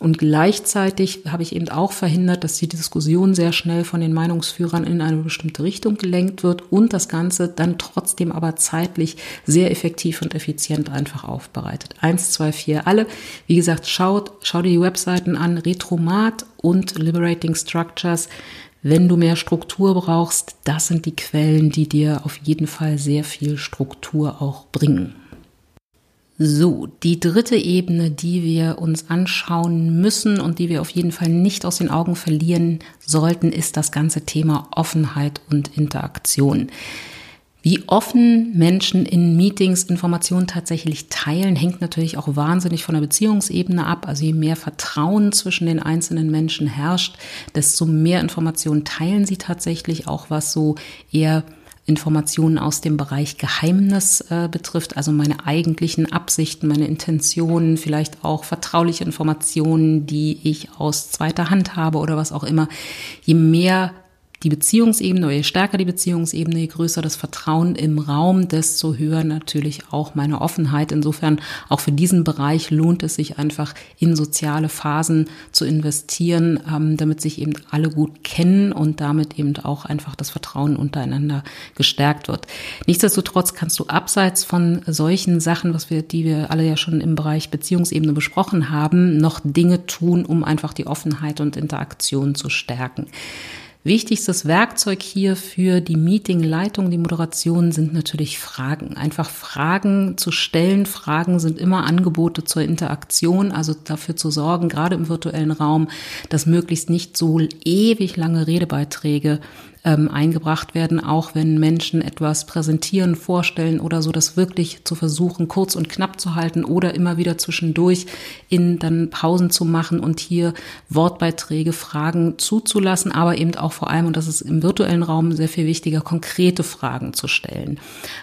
Und gleichzeitig habe ich eben auch verhindert, dass die Diskussion sehr schnell von den Meinungsführern in eine bestimmte Richtung gelenkt wird und das Ganze dann trotzdem aber zeitlich sehr effektiv und effizient einfach aufbereitet. Eins, zwei, vier, alle. Wie gesagt, schaut, schau dir die Webseiten an, Retromat und Liberating Structures. Wenn du mehr Struktur brauchst, das sind die Quellen, die dir auf jeden Fall sehr viel Struktur auch bringen. So, die dritte Ebene, die wir uns anschauen müssen und die wir auf jeden Fall nicht aus den Augen verlieren sollten, ist das ganze Thema Offenheit und Interaktion. Wie offen Menschen in Meetings Informationen tatsächlich teilen, hängt natürlich auch wahnsinnig von der Beziehungsebene ab. Also je mehr Vertrauen zwischen den einzelnen Menschen herrscht, desto mehr Informationen teilen sie tatsächlich, auch was so eher Informationen aus dem Bereich Geheimnis äh, betrifft, also meine eigentlichen Absichten, meine Intentionen, vielleicht auch vertrauliche Informationen, die ich aus zweiter Hand habe oder was auch immer. Je mehr die Beziehungsebene, je stärker die Beziehungsebene, je größer das Vertrauen im Raum, desto höher natürlich auch meine Offenheit. Insofern auch für diesen Bereich lohnt es sich einfach in soziale Phasen zu investieren, ähm, damit sich eben alle gut kennen und damit eben auch einfach das Vertrauen untereinander gestärkt wird. Nichtsdestotrotz kannst du abseits von solchen Sachen, was wir, die wir alle ja schon im Bereich Beziehungsebene besprochen haben, noch Dinge tun, um einfach die Offenheit und Interaktion zu stärken. Wichtigstes Werkzeug hier für die Meetingleitung, die Moderation sind natürlich Fragen. Einfach Fragen zu stellen. Fragen sind immer Angebote zur Interaktion, also dafür zu sorgen, gerade im virtuellen Raum, dass möglichst nicht so ewig lange Redebeiträge ähm, eingebracht werden, auch wenn Menschen etwas präsentieren, vorstellen oder so, das wirklich zu versuchen, kurz und knapp zu halten oder immer wieder zwischendurch in dann Pausen zu machen und hier Wortbeiträge, Fragen zuzulassen, aber eben auch vor allem, und das ist im virtuellen Raum sehr viel wichtiger, konkrete Fragen zu stellen.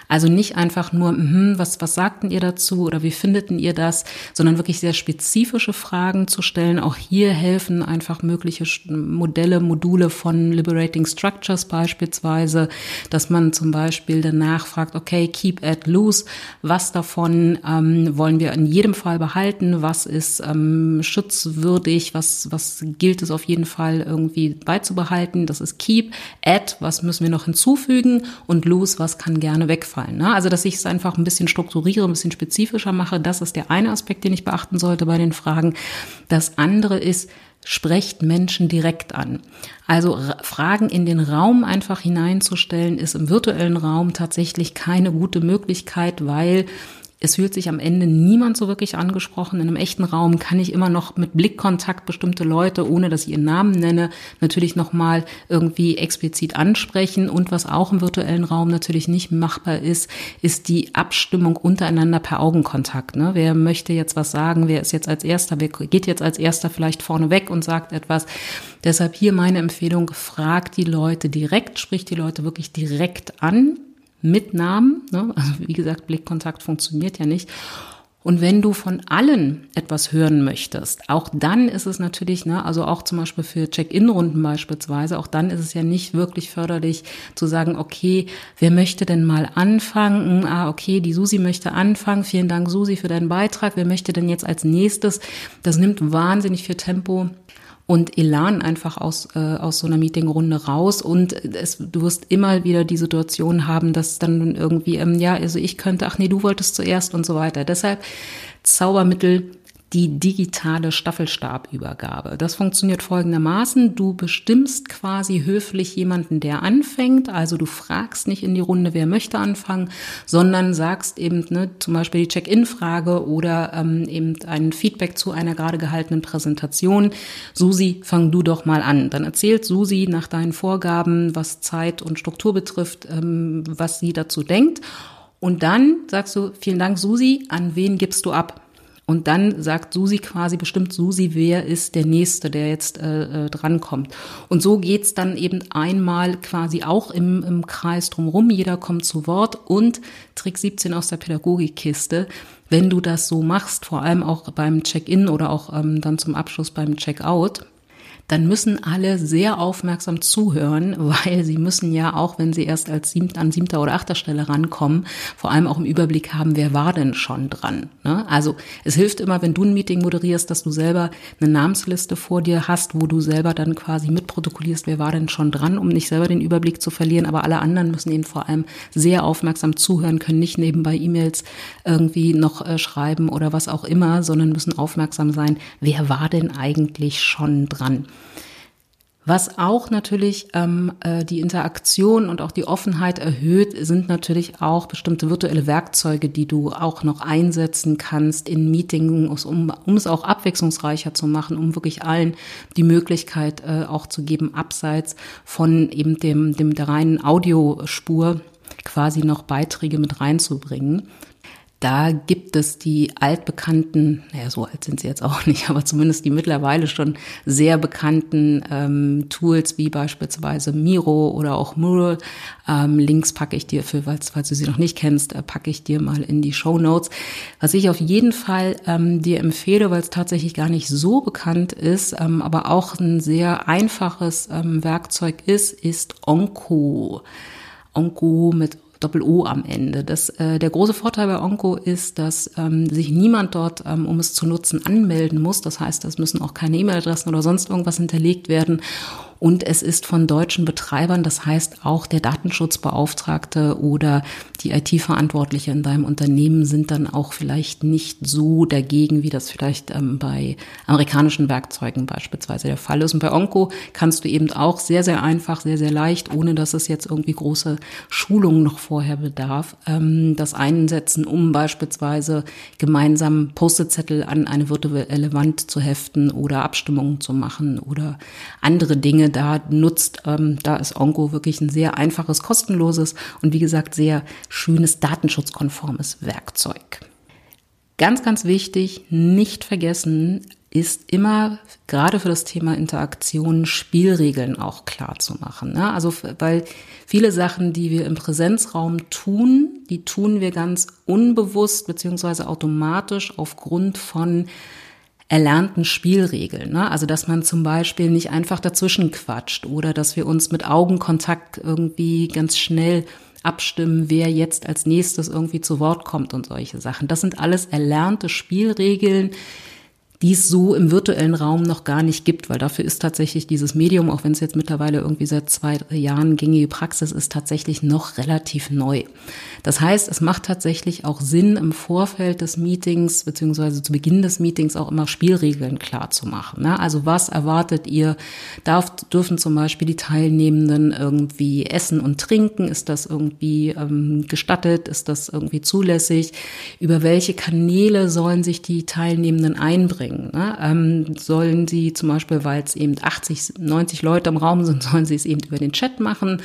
Also nicht einfach nur, hm, was, was sagten ihr dazu oder wie findeten ihr das, sondern wirklich sehr spezifische Fragen zu stellen. Auch hier helfen einfach mögliche Modelle, Module von Liberating Structure Structures beispielsweise, dass man zum Beispiel danach fragt, okay, keep at loose, was davon ähm, wollen wir in jedem Fall behalten, was ist ähm, schutzwürdig, was, was gilt es auf jeden Fall irgendwie beizubehalten, das ist keep, add, was müssen wir noch hinzufügen und loose, was kann gerne wegfallen. Ne? Also, dass ich es einfach ein bisschen strukturiere, ein bisschen spezifischer mache, das ist der eine Aspekt, den ich beachten sollte bei den Fragen. Das andere ist, sprecht Menschen direkt an. Also Fragen in den Raum einfach hineinzustellen, ist im virtuellen Raum tatsächlich keine gute Möglichkeit, weil es fühlt sich am Ende niemand so wirklich angesprochen. In einem echten Raum kann ich immer noch mit Blickkontakt bestimmte Leute, ohne dass ich ihren Namen nenne, natürlich nochmal irgendwie explizit ansprechen. Und was auch im virtuellen Raum natürlich nicht machbar ist, ist die Abstimmung untereinander per Augenkontakt. Ne? Wer möchte jetzt was sagen? Wer ist jetzt als Erster? Wer geht jetzt als Erster vielleicht vorne weg und sagt etwas? Deshalb hier meine Empfehlung, frag die Leute direkt, sprich die Leute wirklich direkt an mit Namen. Ne? Also wie gesagt, Blickkontakt funktioniert ja nicht. Und wenn du von allen etwas hören möchtest, auch dann ist es natürlich, ne, also auch zum Beispiel für Check-in-Runden beispielsweise, auch dann ist es ja nicht wirklich förderlich zu sagen, okay, wer möchte denn mal anfangen? Ah, okay, die Susi möchte anfangen. Vielen Dank, Susi, für deinen Beitrag. Wer möchte denn jetzt als nächstes? Das nimmt wahnsinnig viel Tempo und Elan einfach aus, äh, aus so einer Meetingrunde raus. Und es, du wirst immer wieder die Situation haben, dass dann irgendwie, ähm, ja, also ich könnte, ach nee, du wolltest zuerst und so weiter. Deshalb Zaubermittel die digitale Staffelstabübergabe. Das funktioniert folgendermaßen. Du bestimmst quasi höflich jemanden, der anfängt. Also du fragst nicht in die Runde, wer möchte anfangen, sondern sagst eben ne, zum Beispiel die Check-in-Frage oder ähm, eben ein Feedback zu einer gerade gehaltenen Präsentation. Susi, fang du doch mal an. Dann erzählt Susi nach deinen Vorgaben, was Zeit und Struktur betrifft, ähm, was sie dazu denkt. Und dann sagst du, vielen Dank, Susi, an wen gibst du ab? Und dann sagt Susi quasi, bestimmt Susi, wer ist der Nächste, der jetzt äh, äh, drankommt. Und so geht's dann eben einmal quasi auch im, im Kreis drumherum. Jeder kommt zu Wort und Trick 17 aus der Pädagogikkiste. Wenn du das so machst, vor allem auch beim Check-in oder auch ähm, dann zum Abschluss beim Check-out, dann müssen alle sehr aufmerksam zuhören, weil sie müssen ja auch, wenn sie erst als siebter, an siebter oder achter Stelle rankommen, vor allem auch im Überblick haben, wer war denn schon dran. Ne? Also es hilft immer, wenn du ein Meeting moderierst, dass du selber eine Namensliste vor dir hast, wo du selber dann quasi mitprotokollierst, wer war denn schon dran, um nicht selber den Überblick zu verlieren. Aber alle anderen müssen eben vor allem sehr aufmerksam zuhören, können nicht nebenbei E-Mails irgendwie noch äh, schreiben oder was auch immer, sondern müssen aufmerksam sein, wer war denn eigentlich schon dran. Was auch natürlich ähm, äh, die Interaktion und auch die Offenheit erhöht, sind natürlich auch bestimmte virtuelle Werkzeuge, die du auch noch einsetzen kannst in Meetings, um, um es auch abwechslungsreicher zu machen, um wirklich allen die Möglichkeit äh, auch zu geben, abseits von eben dem, dem der reinen Audiospur quasi noch Beiträge mit reinzubringen. Da gibt es die altbekannten, naja, so alt sind sie jetzt auch *laughs* nicht, aber zumindest die mittlerweile schon sehr bekannten ähm, Tools wie beispielsweise Miro oder auch Mural. Ähm, Links packe ich dir für, falls, falls du sie noch nicht kennst, äh, packe ich dir mal in die Show Notes. Was ich auf jeden Fall ähm, dir empfehle, weil es tatsächlich gar nicht so bekannt ist, ähm, aber auch ein sehr einfaches ähm, Werkzeug ist, ist Onco. Onco mit Doppel-O am Ende. Das, äh, der große Vorteil bei Onco ist, dass ähm, sich niemand dort, ähm, um es zu nutzen, anmelden muss. Das heißt, es müssen auch keine E-Mail-Adressen oder sonst irgendwas hinterlegt werden. Und es ist von deutschen Betreibern, das heißt auch der Datenschutzbeauftragte oder die IT-Verantwortliche in deinem Unternehmen sind dann auch vielleicht nicht so dagegen, wie das vielleicht ähm, bei amerikanischen Werkzeugen beispielsweise der Fall ist. Und bei Onco kannst du eben auch sehr, sehr einfach, sehr, sehr leicht, ohne dass es jetzt irgendwie große Schulungen noch vorher bedarf, ähm, das einsetzen, um beispielsweise gemeinsam Post-it-Zettel an eine virtuelle Wand zu heften oder Abstimmungen zu machen oder andere Dinge, da nutzt. Ähm, da ist Ongo wirklich ein sehr einfaches, kostenloses und wie gesagt sehr schönes datenschutzkonformes Werkzeug. Ganz, ganz wichtig, nicht vergessen, ist immer gerade für das Thema Interaktion Spielregeln auch klar zu machen. Ne? Also weil viele Sachen, die wir im Präsenzraum tun, die tun wir ganz unbewusst beziehungsweise automatisch aufgrund von erlernten Spielregeln. Ne? Also dass man zum Beispiel nicht einfach dazwischen quatscht oder dass wir uns mit Augenkontakt irgendwie ganz schnell abstimmen, wer jetzt als nächstes irgendwie zu Wort kommt und solche Sachen. Das sind alles erlernte Spielregeln, die es so im virtuellen Raum noch gar nicht gibt, weil dafür ist tatsächlich dieses Medium, auch wenn es jetzt mittlerweile irgendwie seit zwei Jahren gängige Praxis ist, tatsächlich noch relativ neu. Das heißt, es macht tatsächlich auch Sinn, im Vorfeld des Meetings beziehungsweise zu Beginn des Meetings auch immer Spielregeln klar zu machen. Ne? Also was erwartet ihr? Darf, dürfen zum Beispiel die Teilnehmenden irgendwie essen und trinken? Ist das irgendwie ähm, gestattet? Ist das irgendwie zulässig? Über welche Kanäle sollen sich die Teilnehmenden einbringen? Bringen. Ne? Ähm, sollen sie zum Beispiel, weil es eben 80, 90 Leute im Raum sind, *laughs* sollen sie es eben über den Chat machen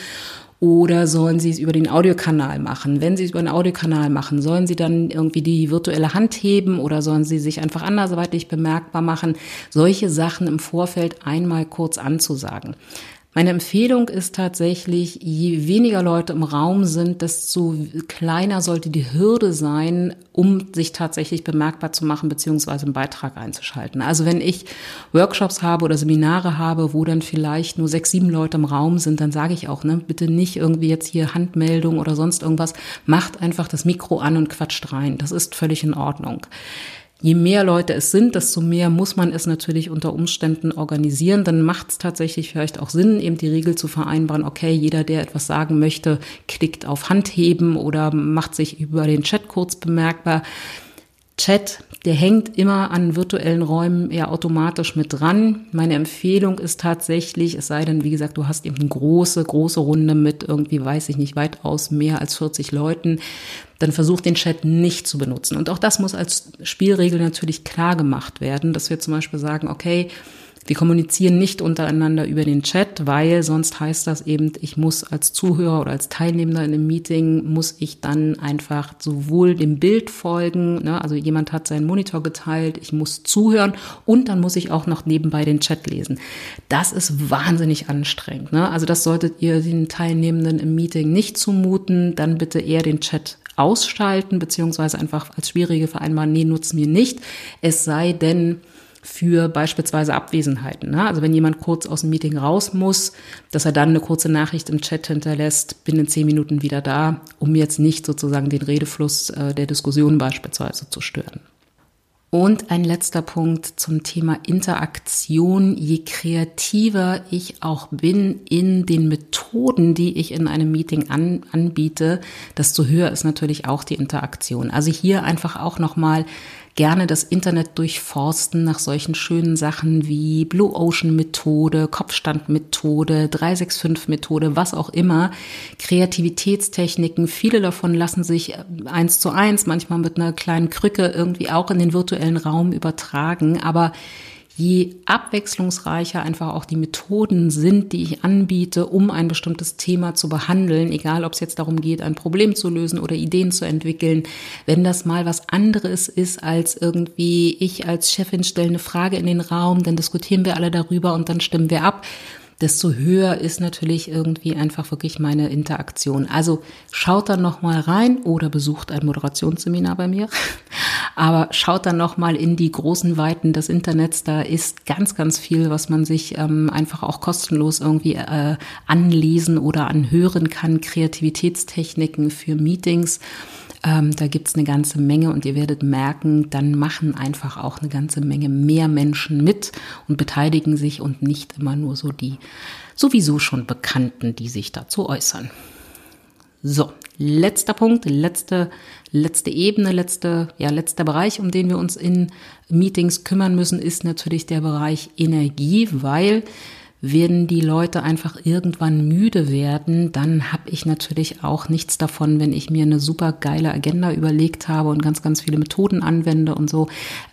oder sollen Sie es über den Audiokanal machen? Wenn Sie es über den Audiokanal machen, sollen Sie dann irgendwie die virtuelle Hand heben oder sollen Sie sich einfach andersweitig bemerkbar machen? Solche Sachen im Vorfeld einmal kurz anzusagen. Meine Empfehlung ist tatsächlich, je weniger Leute im Raum sind, desto kleiner sollte die Hürde sein, um sich tatsächlich bemerkbar zu machen beziehungsweise einen Beitrag einzuschalten. Also wenn ich Workshops habe oder Seminare habe, wo dann vielleicht nur sechs, sieben Leute im Raum sind, dann sage ich auch, ne, bitte nicht irgendwie jetzt hier Handmeldung oder sonst irgendwas. Macht einfach das Mikro an und quatscht rein. Das ist völlig in Ordnung. Je mehr Leute es sind, desto mehr muss man es natürlich unter Umständen organisieren. Dann macht es tatsächlich vielleicht auch Sinn, eben die Regel zu vereinbaren, okay, jeder, der etwas sagen möchte, klickt auf Handheben oder macht sich über den Chat kurz bemerkbar. Chat, der hängt immer an virtuellen Räumen eher automatisch mit dran. Meine Empfehlung ist tatsächlich, es sei denn, wie gesagt, du hast eben eine große, große Runde mit irgendwie, weiß ich nicht, weitaus mehr als 40 Leuten, dann versuch den Chat nicht zu benutzen. Und auch das muss als Spielregel natürlich klar gemacht werden, dass wir zum Beispiel sagen, okay, wir kommunizieren nicht untereinander über den Chat, weil sonst heißt das eben, ich muss als Zuhörer oder als Teilnehmer in einem Meeting, muss ich dann einfach sowohl dem Bild folgen, ne, also jemand hat seinen Monitor geteilt, ich muss zuhören und dann muss ich auch noch nebenbei den Chat lesen. Das ist wahnsinnig anstrengend. Ne? Also das solltet ihr den Teilnehmenden im Meeting nicht zumuten, dann bitte eher den Chat ausschalten, beziehungsweise einfach als schwierige vereinbaren, nee, nutzen wir nicht. Es sei denn, für beispielsweise Abwesenheiten. Ne? Also wenn jemand kurz aus dem Meeting raus muss, dass er dann eine kurze Nachricht im Chat hinterlässt, bin in zehn Minuten wieder da, um jetzt nicht sozusagen den Redefluss äh, der Diskussion beispielsweise zu stören. Und ein letzter Punkt zum Thema Interaktion. Je kreativer ich auch bin in den Methoden, die ich in einem Meeting an, anbiete, desto höher ist natürlich auch die Interaktion. Also hier einfach auch nochmal gerne das Internet durchforsten nach solchen schönen Sachen wie Blue Ocean Methode, Kopfstand-Methode, 365-Methode, was auch immer. Kreativitätstechniken, viele davon lassen sich äh, eins zu eins, manchmal mit einer kleinen Krücke irgendwie auch in den virtuellen Raum übertragen. Aber je abwechslungsreicher einfach auch die Methoden sind, die ich anbiete, um ein bestimmtes Thema zu behandeln, egal ob es jetzt darum geht, ein Problem zu lösen oder Ideen zu entwickeln, wenn das mal was anderes ist als irgendwie ich als Chefin stelle eine Frage in den Raum, dann diskutieren wir alle darüber und dann stimmen wir ab desto höher ist natürlich irgendwie einfach wirklich meine Interaktion. Also schaut dann noch mal rein oder besucht ein Moderationsseminar bei mir. *laughs* Aber schaut dann noch mal in die großen Weiten des Internets. Da ist ganz, ganz viel, was man sich ähm, einfach auch kostenlos irgendwie äh, anlesen oder anhören kann. Kreativitätstechniken für Meetings. Ähm, da gibt's eine ganze Menge und ihr werdet merken, dann machen einfach auch eine ganze Menge mehr Menschen mit und beteiligen sich und nicht immer nur so die sowieso schon Bekannten, die sich dazu äußern. So, letzter Punkt, letzte, letzte Ebene, letzte, ja, letzter Bereich, um den wir uns in Meetings kümmern müssen, ist natürlich der Bereich Energie, weil werden die Leute einfach irgendwann müde werden, dann habe ich natürlich auch nichts davon, wenn ich mir eine super geile Agenda überlegt habe und ganz, ganz viele Methoden anwende und so.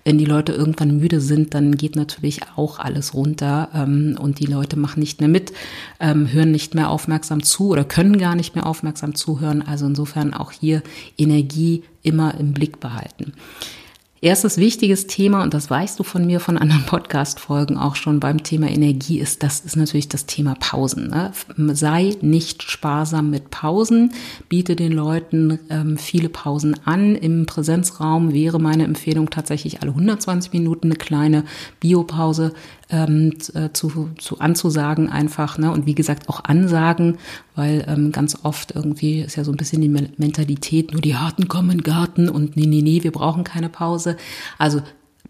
Wenn die Leute irgendwann müde sind, dann geht natürlich auch alles runter ähm, und die Leute machen nicht mehr mit, ähm, hören nicht mehr aufmerksam zu oder können gar nicht mehr aufmerksam zuhören. Also insofern auch hier Energie immer im Blick behalten. Erstes wichtiges Thema, und das weißt du von mir von anderen Podcast-Folgen auch schon beim Thema Energie, ist, das ist natürlich das Thema Pausen. Ne? Sei nicht sparsam mit Pausen, biete den Leuten ähm, viele Pausen an. Im Präsenzraum wäre meine Empfehlung tatsächlich alle 120 Minuten eine kleine Biopause ähm, äh, zu, zu anzusagen einfach, ne? Und wie gesagt auch ansagen, weil ähm, ganz oft irgendwie ist ja so ein bisschen die Mentalität, nur die Harten kommen Garten und nee, nee, nee, wir brauchen keine Pause. Also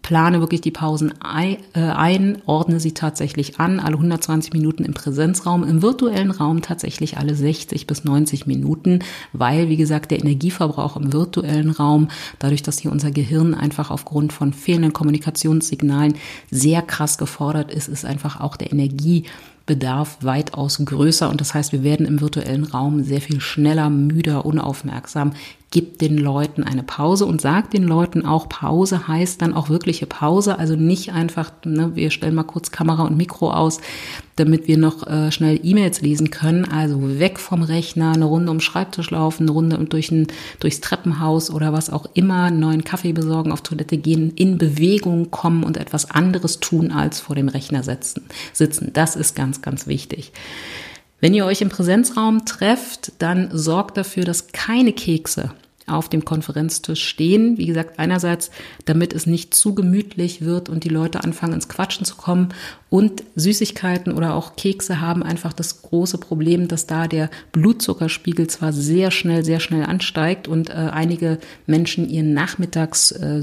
plane wirklich die Pausen äh, ein, ordne sie tatsächlich an, alle 120 Minuten im Präsenzraum, im virtuellen Raum tatsächlich alle 60 bis 90 Minuten, weil, wie gesagt, der Energieverbrauch im virtuellen Raum, dadurch, dass hier unser Gehirn einfach aufgrund von fehlenden Kommunikationssignalen sehr krass gefordert ist, ist einfach auch der Energie Bedarf weitaus größer und das heißt, wir werden im virtuellen Raum sehr viel schneller, müder, unaufmerksam. Gib den Leuten eine Pause und sag den Leuten auch, Pause heißt dann auch wirkliche Pause, also nicht einfach, ne, wir stellen mal kurz Kamera und Mikro aus, damit wir noch äh, schnell E-Mails lesen können. Also weg vom Rechner, eine Runde um Schreibtisch laufen, eine Runde durch ein, durchs Treppenhaus oder was auch immer, einen neuen Kaffee besorgen, auf Toilette gehen, in Bewegung kommen und etwas anderes tun, als vor dem Rechner sitzen. sitzen. Das ist ganz, ganz wichtig. Wenn ihr euch im Präsenzraum trefft, dann sorgt dafür, dass keine Kekse auf dem Konferenztisch stehen. Wie gesagt, einerseits, damit es nicht zu gemütlich wird und die Leute anfangen ins Quatschen zu kommen. Und Süßigkeiten oder auch Kekse haben einfach das große Problem, dass da der Blutzuckerspiegel zwar sehr schnell, sehr schnell ansteigt und äh, einige Menschen ihren Nachmittags äh,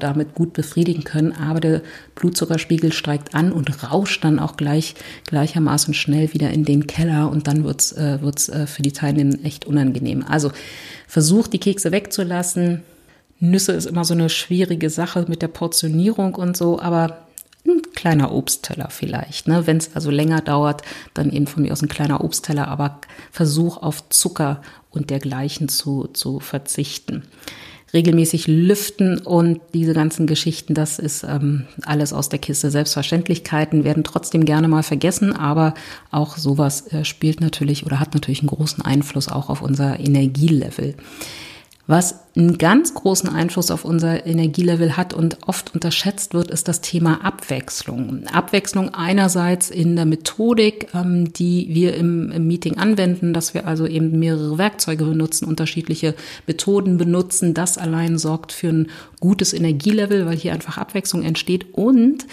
damit gut befriedigen können, aber der Blutzuckerspiegel steigt an und rauscht dann auch gleich gleichermaßen schnell wieder in den Keller und dann wird's äh, wird's äh, für die Teilnehmer echt unangenehm. Also versucht die Kekse wegzulassen. Nüsse ist immer so eine schwierige Sache mit der Portionierung und so, aber ein kleiner Obstteller vielleicht. Ne? Wenn es also länger dauert, dann eben von mir aus ein kleiner Obstteller, aber versuch auf Zucker und dergleichen zu, zu verzichten regelmäßig lüften und diese ganzen Geschichten, das ist ähm, alles aus der Kiste. Selbstverständlichkeiten werden trotzdem gerne mal vergessen, aber auch sowas äh, spielt natürlich oder hat natürlich einen großen Einfluss auch auf unser Energielevel. Was einen ganz großen Einfluss auf unser Energielevel hat und oft unterschätzt wird, ist das Thema Abwechslung. Abwechslung einerseits in der Methodik, ähm, die wir im, im, Meeting anwenden, dass wir also eben mehrere Werkzeuge benutzen, unterschiedliche Methoden benutzen. Das allein sorgt für ein gutes Energielevel, weil hier einfach Abwechslung entsteht und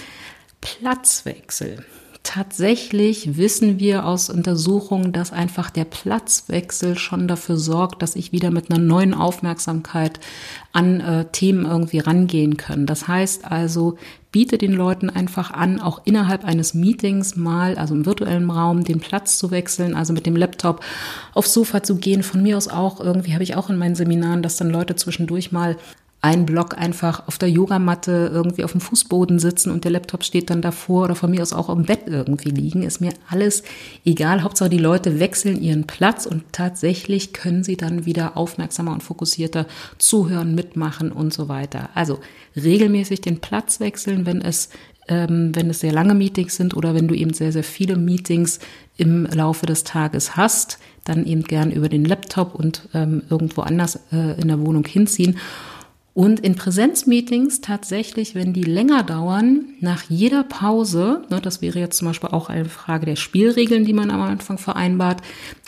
Platzwechsel. Tatsächlich wissen wir aus Untersuchungen, dass einfach der Platzwechsel schon dafür sorgt, dass ich wieder mit einer neuen Aufmerksamkeit an äh, Themen irgendwie rangehen kann. Das heißt also, biete den Leuten einfach an, auch innerhalb eines Meetings mal, also im virtuellen Raum, den Platz zu wechseln, also mit dem Laptop aufs Sofa zu gehen. Von mir aus auch, irgendwie habe ich auch in meinen Seminaren, dass dann Leute zwischendurch mal ein Block einfach auf der Yogamatte irgendwie auf dem Fußboden sitzen und der Laptop steht dann davor oder von mir aus auch im Bett irgendwie liegen, ist mir alles egal. Hauptsache die Leute wechseln ihren Platz und tatsächlich können sie dann wieder aufmerksamer und fokussierter zuhören, mitmachen und so weiter. Also regelmäßig den Platz wechseln, wenn es ähm, wenn es sehr lange Meetings sind oder wenn du eben sehr, sehr viele Meetings im Laufe des Tages hast, dann eben gern über den Laptop und ähm, irgendwo anders äh, in der Wohnung hinziehen. Und in Präsenzmeetings tatsächlich, wenn die länger dauern, nach jeder Pause, ne, das wäre jetzt zum Beispiel auch eine Frage der Spielregeln, die man am Anfang vereinbart.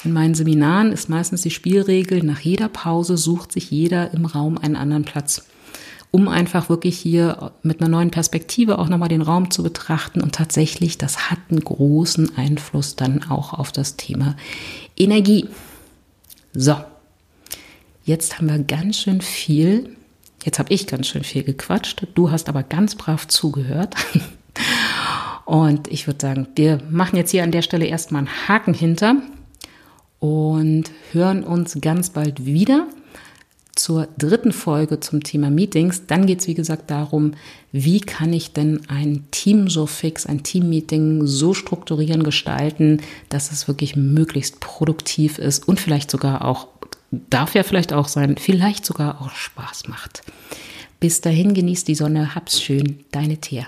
In meinen Seminaren ist meistens die Spielregel, nach jeder Pause sucht sich jeder im Raum einen anderen Platz, um einfach wirklich hier mit einer neuen Perspektive auch nochmal den Raum zu betrachten. Und tatsächlich, das hat einen großen Einfluss dann auch auf das Thema Energie. So, jetzt haben wir ganz schön viel Jetzt habe ich ganz schön viel gequatscht. Du hast aber ganz brav zugehört. Und ich würde sagen, wir machen jetzt hier an der Stelle erstmal einen Haken hinter und hören uns ganz bald wieder zur dritten Folge zum Thema Meetings. Dann geht es, wie gesagt, darum, wie kann ich denn ein Team so fix, ein Teammeeting so strukturieren, gestalten, dass es wirklich möglichst produktiv ist und vielleicht sogar auch darf ja vielleicht auch sein, vielleicht sogar auch Spaß macht. Bis dahin genießt die Sonne, hab's schön, deine Thea.